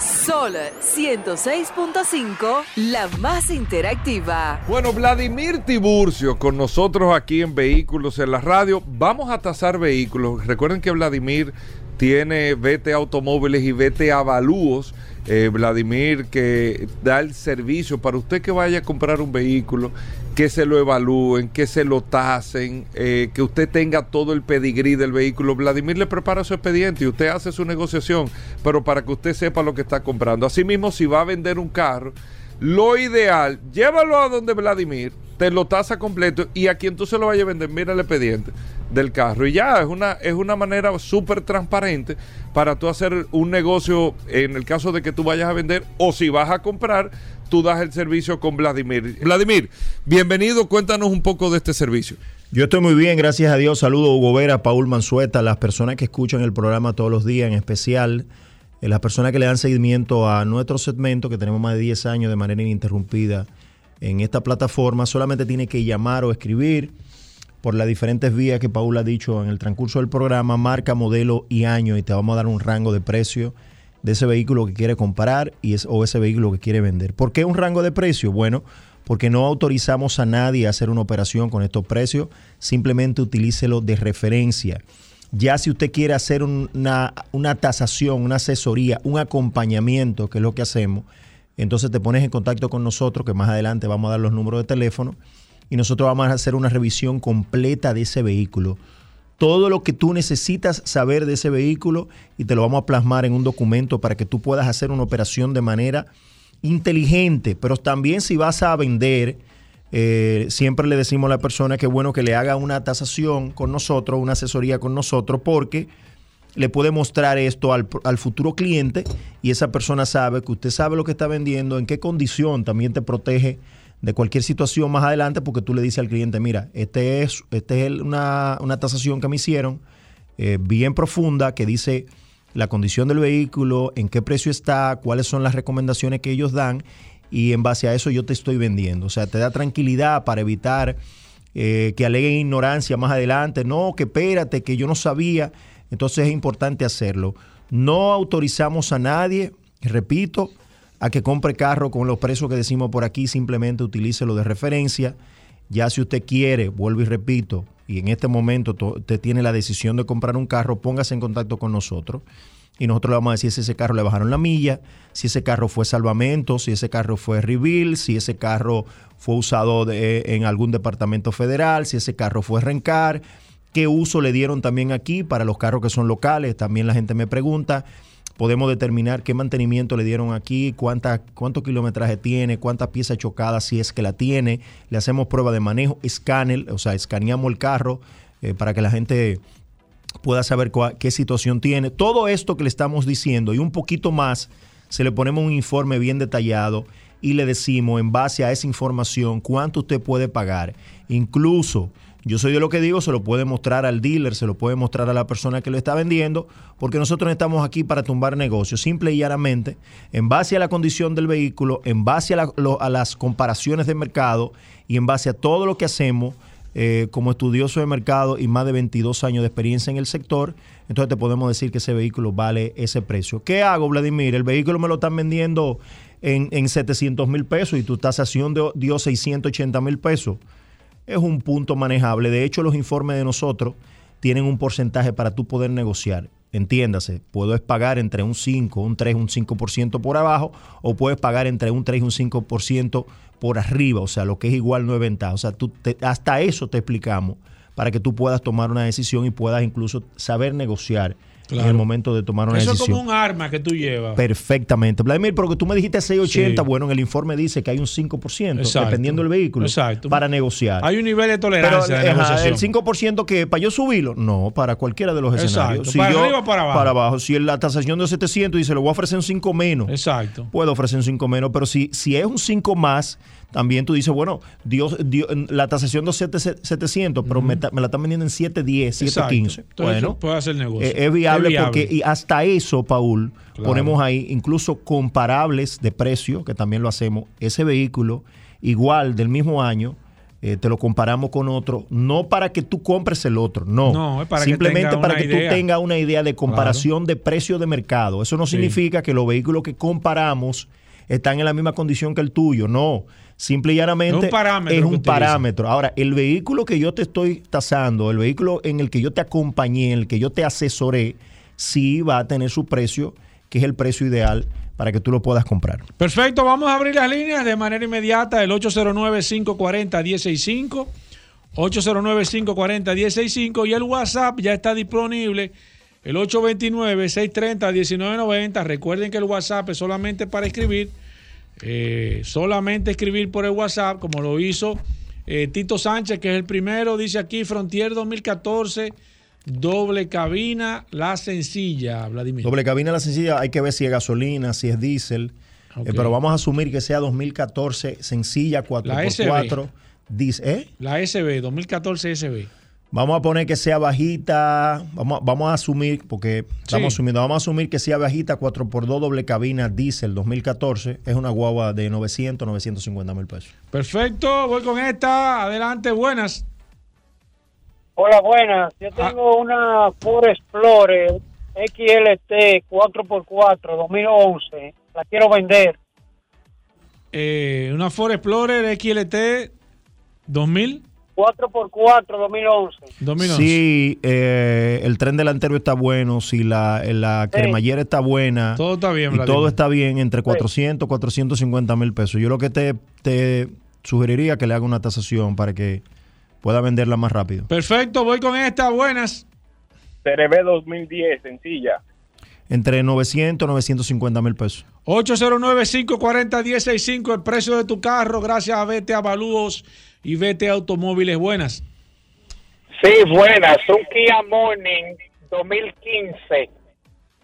Sol 106.5, la más interactiva. Bueno, Vladimir Tiburcio con nosotros aquí en Vehículos en la Radio. Vamos a tasar vehículos. Recuerden que Vladimir tiene VT Automóviles y VT Avalúos. Eh, Vladimir que da el servicio para usted que vaya a comprar un vehículo, que se lo evalúen, que se lo tasen, eh, que usted tenga todo el pedigrí del vehículo. Vladimir le prepara su expediente y usted hace su negociación, pero para que usted sepa lo que está comprando. Asimismo, si va a vender un carro, lo ideal, llévalo a donde Vladimir, te lo tasa completo y a quien tú se lo vayas a vender, mira el expediente del carro. Y ya, es una, es una manera súper transparente para tú hacer un negocio en el caso de que tú vayas a vender o si vas a comprar, tú das el servicio con Vladimir. Vladimir, bienvenido, cuéntanos un poco de este servicio. Yo estoy muy bien, gracias a Dios. Saludo a Hugo Vera, Paul Mansueta, las personas que escuchan el programa todos los días, en especial eh, las personas que le dan seguimiento a nuestro segmento, que tenemos más de 10 años de manera ininterrumpida en esta plataforma. Solamente tiene que llamar o escribir por las diferentes vías que Paul ha dicho en el transcurso del programa, marca, modelo y año, y te vamos a dar un rango de precio de ese vehículo que quiere comprar y es, o ese vehículo que quiere vender. ¿Por qué un rango de precio? Bueno, porque no autorizamos a nadie a hacer una operación con estos precios, simplemente utilícelo de referencia. Ya si usted quiere hacer un- una, una tasación, una asesoría, un acompañamiento, que es lo que hacemos, entonces te pones en contacto con nosotros, que más adelante vamos a dar los números de teléfono, y nosotros vamos a hacer una revisión completa de ese vehículo. Todo lo que tú necesitas saber de ese vehículo y te lo vamos a plasmar en un documento para que tú puedas hacer una operación de manera inteligente, pero también si vas a vender, eh, siempre le decimos a la persona que bueno que le haga una tasación con nosotros, una asesoría con nosotros, porque le puede mostrar esto al futuro cliente y esa persona sabe que usted sabe lo que está vendiendo, en qué condición también te protege de cualquier situación más adelante, porque tú le dices al cliente, mira, este es, este es una, una tasación que me hicieron, eh, bien profunda, que dice la condición del vehículo, en qué precio está, cuáles son las recomendaciones que ellos dan, y en base a eso yo te estoy vendiendo. O sea, te da tranquilidad para evitar eh, que aleguen ignorancia más adelante. No, que espérate, que yo no sabía. Entonces es importante hacerlo. No autorizamos a nadie, repito, a que compre carro con los precios que decimos por aquí, simplemente utilícelo de referencia. Ya si usted quiere, vuelvo y repito, y en este momento to- usted tiene la decisión de comprar un carro, póngase en contacto con nosotros y nosotros le vamos a decir si ese carro le bajaron la milla, si ese carro fue salvamento, si ese carro fue reveal, si ese carro fue usado en algún departamento federal, si ese carro fue rencar, qué uso le dieron también aquí para los carros que son locales, también la gente me pregunta. Podemos determinar qué mantenimiento le dieron aquí, cuánta, cuánto kilometraje tiene, cuántas piezas chocadas, si es que la tiene. Le hacemos prueba de manejo, escáner, o sea, escaneamos el carro eh, para que la gente pueda saber qué situación tiene. Todo esto que le estamos diciendo y un poquito más, se le ponemos un informe bien detallado y le decimos en base a esa información cuánto usted puede pagar. Incluso Yo soy de lo que digo, se lo puede mostrar al dealer, se lo puede mostrar a la persona que lo está vendiendo, porque nosotros estamos aquí para tumbar negocios, simple y llanamente, en base a la condición del vehículo, en base a, las comparaciones de mercado y en base a todo lo que hacemos eh, como estudioso de mercado y más de 22 años de experiencia en el sector, entonces te podemos decir que ese vehículo vale ese precio. ¿Qué hago, Vladimir? El vehículo me lo están vendiendo en, en 700 mil pesos y tu tasación dio 680 mil pesos es un punto manejable. De hecho, los informes de nosotros tienen un porcentaje para tú poder negociar. Entiéndase, puedes pagar entre un 5, un 3, un 5% por abajo o puedes pagar entre un 3 y un 5% por arriba, o sea, lo que es igual no es ventaja. O sea, tú te- hasta eso te explicamos para que tú puedas tomar una decisión y puedas incluso saber negociar en el momento de tomar una Eso es decisión. como un arma que tú llevas. Perfectamente. Vladimir, porque tú me dijiste 680, Sí. bueno, en el informe dice que hay un 5%, Exacto. dependiendo del vehículo, Exacto. para negociar. Hay un nivel de Pero tolerancia de negociación. el 5% que para yo subirlo, no, para cualquiera de los Exacto. escenarios. ¿Para yo- arriba o para abajo? Para abajo. Si la tasación de 700 dice, le voy a ofrecer un 5 menos, Exacto. puedo ofrecer un 5 menos, pero si, si es un 5 más, también tú dices, bueno, Dios, Dios- la tasación de 7 700, pero me, ta- me la están vendiendo en 710, Exacto. 715. Entonces, Bueno, puede hacer negocio. eh, es viable, Es viable. porque y hasta eso, Paul, Claro. ponemos ahí incluso comparables de precio, que también lo hacemos. Ese vehículo, igual del mismo año, eh, te lo comparamos con otro, no para que tú compres el otro, no. No, es para que Simplemente para que idea. tú tengas una idea de comparación de precio de mercado. Eso no Sí. significa que los vehículos que comparamos están en la misma condición que el tuyo, no. Simple y llanamente Es un parámetro es que un utiliza. parámetro. Ahora, el vehículo que yo te estoy tasando, el vehículo en el que yo te acompañé, en el que yo te asesoré, sí va a tener su precio, que es el precio ideal para que tú lo puedas comprar. Perfecto, vamos a abrir las líneas de manera inmediata. El 809-540-165. 809-540-165 y el WhatsApp ya está disponible. El 829-630-1990. Recuerden que el WhatsApp es solamente para escribir. Eh, solamente escribir por el WhatsApp, como lo hizo eh, Tito Sánchez, que es el primero. Dice aquí Frontier 2014, doble cabina, la sencilla, Vladimir. Doble cabina la sencilla, hay que ver si es gasolina, si es diésel. Eh, pero vamos a asumir que sea 2014, sencilla, 4x4. dis- ¿eh? La SB, 2014 SB. Vamos a poner que sea bajita, vamos, vamos a asumir, porque estamos Sí. asumiendo, vamos a asumir que sea bajita 4x2 doble cabina diésel 2014, es una guagua de 900, 950 mil pesos. Perfecto, voy con esta. Adelante, buenas. Hola, buenas. Yo Ah. tengo una Ford Explorer XLT 4x4 2011. La quiero vender. Eh, una Ford Explorer XLT 2000, 4x4 2011. 2011. Si eh, el tren delantero está bueno, si la, la Sí. cremallera está buena Todo está bien, y Vladimir. todo está bien, entre 400, 450 mil pesos. Yo lo que te, te sugeriría que le haga una tasación para que pueda venderla más rápido. Perfecto, voy con esta. Buenas. CRB 2010, sencilla. Entre 900, 950 mil pesos. 809-540-165, el precio de tu carro, gracias a Vete Avalúos y Vete Automóviles. Buenas. Sí, buenas. Un Kia Morning 2015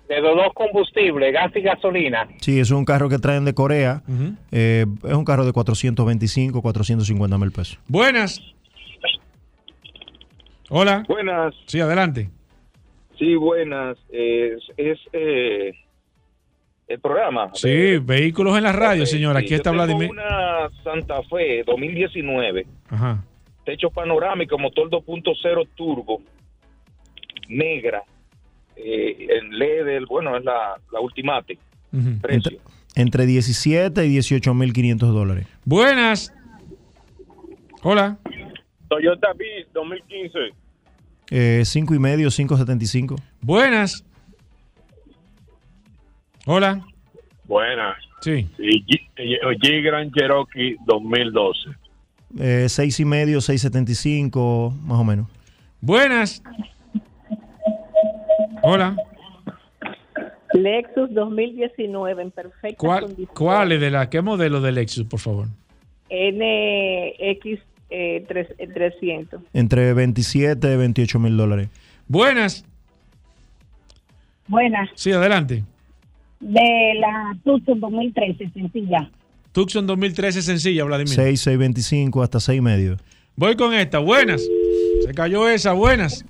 de los dos combustibles, gas y gasolina. Sí, es un carro que traen de Corea. Eh, es un carro de 425, 450 mil pesos. Buenas. Hola. Buenas, Sí, adelante. sí, buenas. Es, es eh, el programa. Sí, vehículos en la radio, señora. Sí, Aquí está yo tengo Vladimir. una Santa Fe 2019, Ajá. techo panorámico, motor 2.0 turbo, negra, eh, en LED, bueno, es la, la Ultimate, precio. Entre 17 y 18 mil 500 dólares. Buenas. Hola. Toyota Beat 2015. Eh, 5 y medio, 575. Buenas. Hola. Buenas. Sí. Y G- Jeep Grand Cherokee 2012. Eh, 6 y medio, 675, más o menos. Buenas. Hola. Lexus 2019 en perfecta ¿Cuál, condición. ¿Cuál es de la? ¿Qué modelo de Lexus, por favor? NX eh, tres- eh, 300. Entre 27 y 28 mil dólares. Buenas. Buenas, Sí, adelante. De la Tucson 2013, sencilla. Tucson 2013 sencilla, Vladimir. 6, 625 hasta 6 y medio. Voy con esta. Buenas. Se cayó esa, buenas.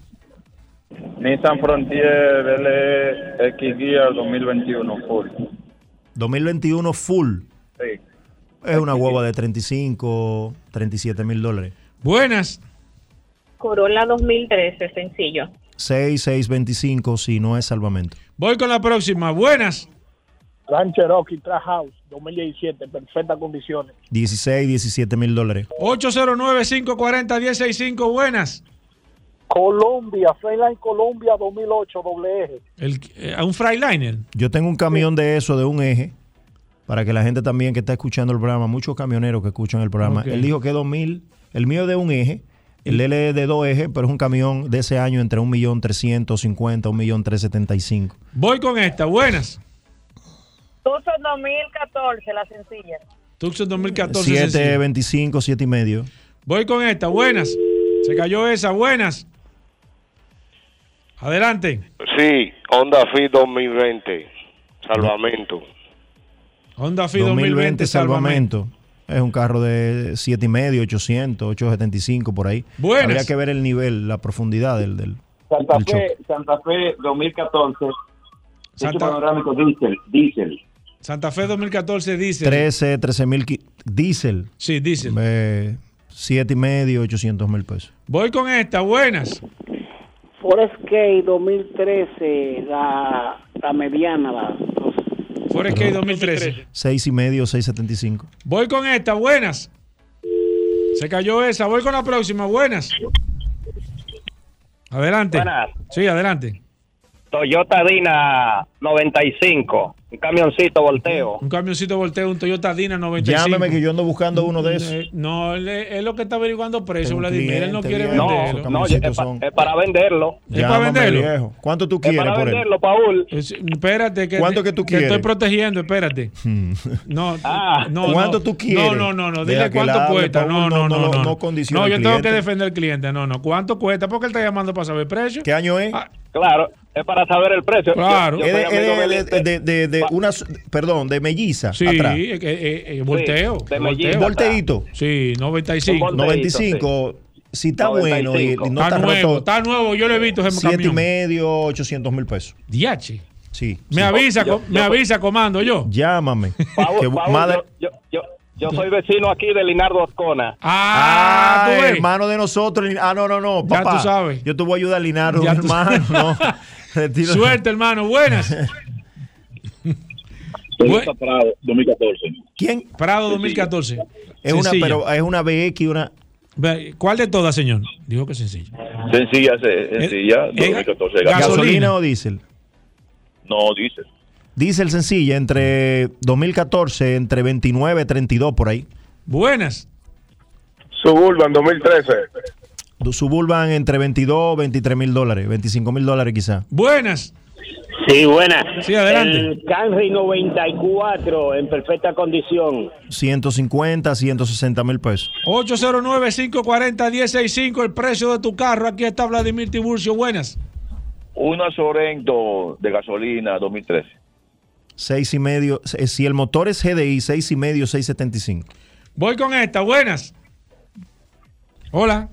Nissan Frontier LX Gear 2021 full. 2021 full. Sí. Es una guagua de 35, 37 mil dólares. Buenas. Corolla 2013, sencillo. 6, 6, 25 si no es salvamento. Voy con la próxima. Buenas. Grand Cherokee Track House 2017, en perfectas condiciones. 16, 17 mil dólares. 809-540-165. Buenas. Colombia, Freightliner Colombia 2008, doble eje. El, eh, un Freightliner. Yo tengo un camión de eso, de un eje, para que la gente también que está escuchando el programa, muchos camioneros que escuchan el programa, él dijo que 2000, el mío es de un eje, el L es de dos ejes, pero es un camión de ese año entre 1.350.000, 1.375.000. Voy con esta. Buenas. Tucson 2014, la sencilla. Tucson 2014. sencillo. 725, 7 y medio. Voy con esta. Buenas. Se cayó esa. Buenas. Adelante. Sí, Honda Fit 2020, salvamento. Honda Fit 2020 2020 salvamento. salvamento. Es un carro de 7 y medio, 800, 875 por ahí. Buenas. Habría que ver el nivel, la profundidad del, del, Santa del Fe. Santa Fe 2014. Techo Santa- panorámico diésel, diésel. Santa Fe 2014 dice. 13, 13 mil diésel. Sí, diésel. Eh, 7 y medio, 800 mil pesos. Voy con esta. Buenas. Forest K 2013, la, la mediana, la Forest K 2013. 6 y medio, 675. Voy con esta. Buenas. Se cayó esa. Voy con la próxima. Buenas. Adelante. Buenas. Sí, adelante. Toyota Dina 95, un camioncito volteo. Un camioncito volteo, un Toyota Dina 95. Llámame que yo ando buscando uno de esos. Eh, No, él es es lo que está averiguando precio, Vladimir. Él no quiere viejo. venderlo. No, es, pa- es para venderlo. ¿Es para venderlo? viejo. ¿Cuánto tú Es quieres para por él? venderlo, Paul. Es- espérate, que, ¿Cuánto que tú te quieres? estoy protegiendo, espérate. No, Ah. no, ¿Cuánto no. tú quieres? No, no, no, no. Dile cuánto hable, cuesta. Paul, No, no, no, no. no No, condiciona yo al tengo que defender al cliente. No, no. ¿Cuánto cuesta? Porque él está llamando para saber precio. ¿Qué año es? Claro, es para saber el precio. Claro. Yo- Es yo de, amigo es de- de- de- de- de una, perdón, de melliza Sí, atrás. eh, eh, eh, volteo. de volteo. melliza. Volteíto. Sí, 95. Un volteíto, 95. Si está bueno y, y no está está nuevo, roto, está nuevo. Yo lo he visto ese 7 y medio, 800 mil pesos. Diache. Sí. Me sí. avisa, Yo- me avisa, comando, yo. Llámame. Paul, Que Paul, madre- yo, yo, yo, yo soy vecino aquí de Linardo Ascona. Ah, Ah, hermano de nosotros. Ah, no, no, no. Ya Papá, tú sabes. Yo te voy a ayudar, Linardo, Ya hermano. No. Retiro- Suerte, hermano. Buenas. Toyota Prado 2014. ¿Quién? Prado 2014. Es una, Sencilla. pero es una BX una. ¿Cuál de todas, señor? Dijo que sencilla. Sencilla, se- sencilla, eh, 2014. gasolina. ¿Gasolina o diésel? No, diésel. Diésel sencilla, entre 2014, entre 29 y 32 por ahí. Buenas. Suburban 2013. Suburban entre 22 23 mil dólares, 25 mil dólares quizá. Buenas. Sí, buena. Sí, adelante. El Camry 94 en perfecta condición. 150, 160 mil pesos. 809-540-165, el precio de tu carro. Aquí está Vladimir Tiburcio. Buenas. Una Sorento de gasolina 2013. 6 y medio. eh, Si el motor es GDI, 6 y medio, 675. Voy con esta. Buenas. Hola.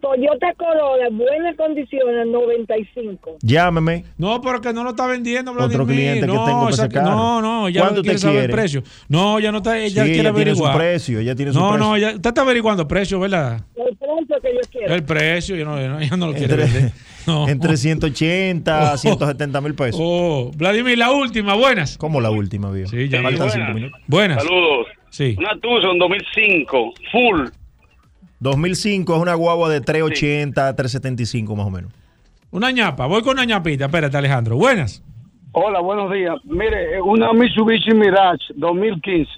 Toyota Corolla, buenas condiciones, 95. Llámeme. No, pero que no lo está vendiendo, Vladimir. Otro cliente que no, tengo para carro. No, no, ya ¿Cuánto quiere te saber el quiere? precio. No, ya no está, ella Sí, quiere ella tiene su averiguar. precio, ella tiene su no, precio. no, ya, usted está averiguando precio, ¿verdad? El precio que yo quiero. El precio, yo no, yo no- ella no lo quiere Entre, vender. No. entre 180 a 170 mil pesos. Oh, Vladimir, la última, buenas. Como la última, viejo. Sí, ya Faltan buenas. cinco minutos. Buenas. Saludos. Sí. Una Tucson 2005, full. 2005 es una guagua de 380 a 375 más o menos. Una ñapa, voy con una ñapita. Espérate, Alejandro. Buenas. Hola, buenos días. Mire, una Mitsubishi Mirage 2015.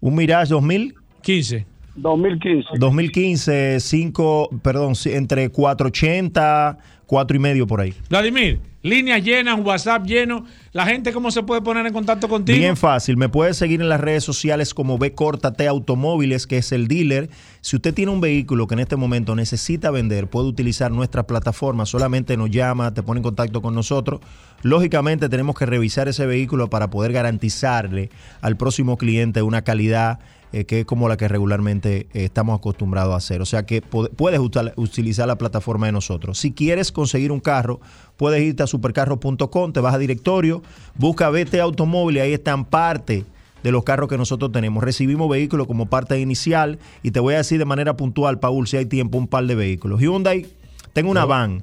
Un Mirage 2000, 15. 2015. 2015, 5, perdón, entre 480, 4 y medio por ahí. Vladimir, líneas llenas, WhatsApp lleno. La gente, ¿cómo se puede poner en contacto contigo? Bien fácil, me puede seguir en las redes sociales como B Corta T Automóviles, que es el dealer. Si usted tiene un vehículo que en este momento necesita vender, puede utilizar nuestra plataforma, solamente nos llama, te pone en contacto con nosotros. Lógicamente tenemos que revisar ese vehículo para poder garantizarle al próximo cliente una calidad eh, que es como la que regularmente eh, estamos acostumbrados a hacer. O sea que puedes utilizar la plataforma de nosotros. Si quieres conseguir un carro, puedes irte a supercarro.com, te vas a directorio, busca BT Automóvil y ahí están parte de los carros que nosotros tenemos. Recibimos vehículos como parte inicial y te voy a decir de manera puntual, Paul, si hay tiempo, un par de vehículos. Hyundai, tengo una van,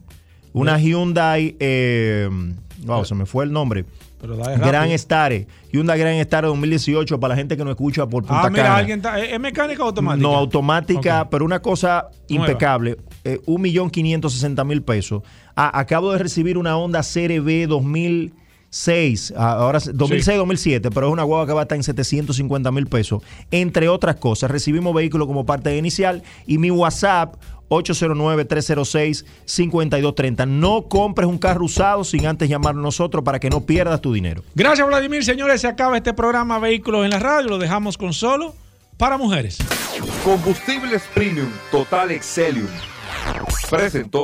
una Hyundai, eh, wow, se me fue el nombre. Pero dale Gran. Stare, Hyundai Gran Stare 2018 para la gente que no escucha por Punta Ah, mira, Cana. alguien está. ¿Es mecánica o automática? No, automática, pero una cosa impecable. Eh, 1.560.000 pesos. Ah, acabo de recibir una Honda CRV 2006, ah, ahora 2006-2007, pero es una guagua que va a estar en 750 mil pesos. Entre otras cosas, recibimos vehículos como parte inicial y mi WhatsApp 809-306-5230. No compres un carro usado sin antes llamar a nosotros para que no pierdas tu dinero. Gracias, Vladimir. Señores, se acaba este programa Vehículos en la Radio. Lo dejamos con solo para mujeres. Combustibles Premium Total Excelium. Presentó.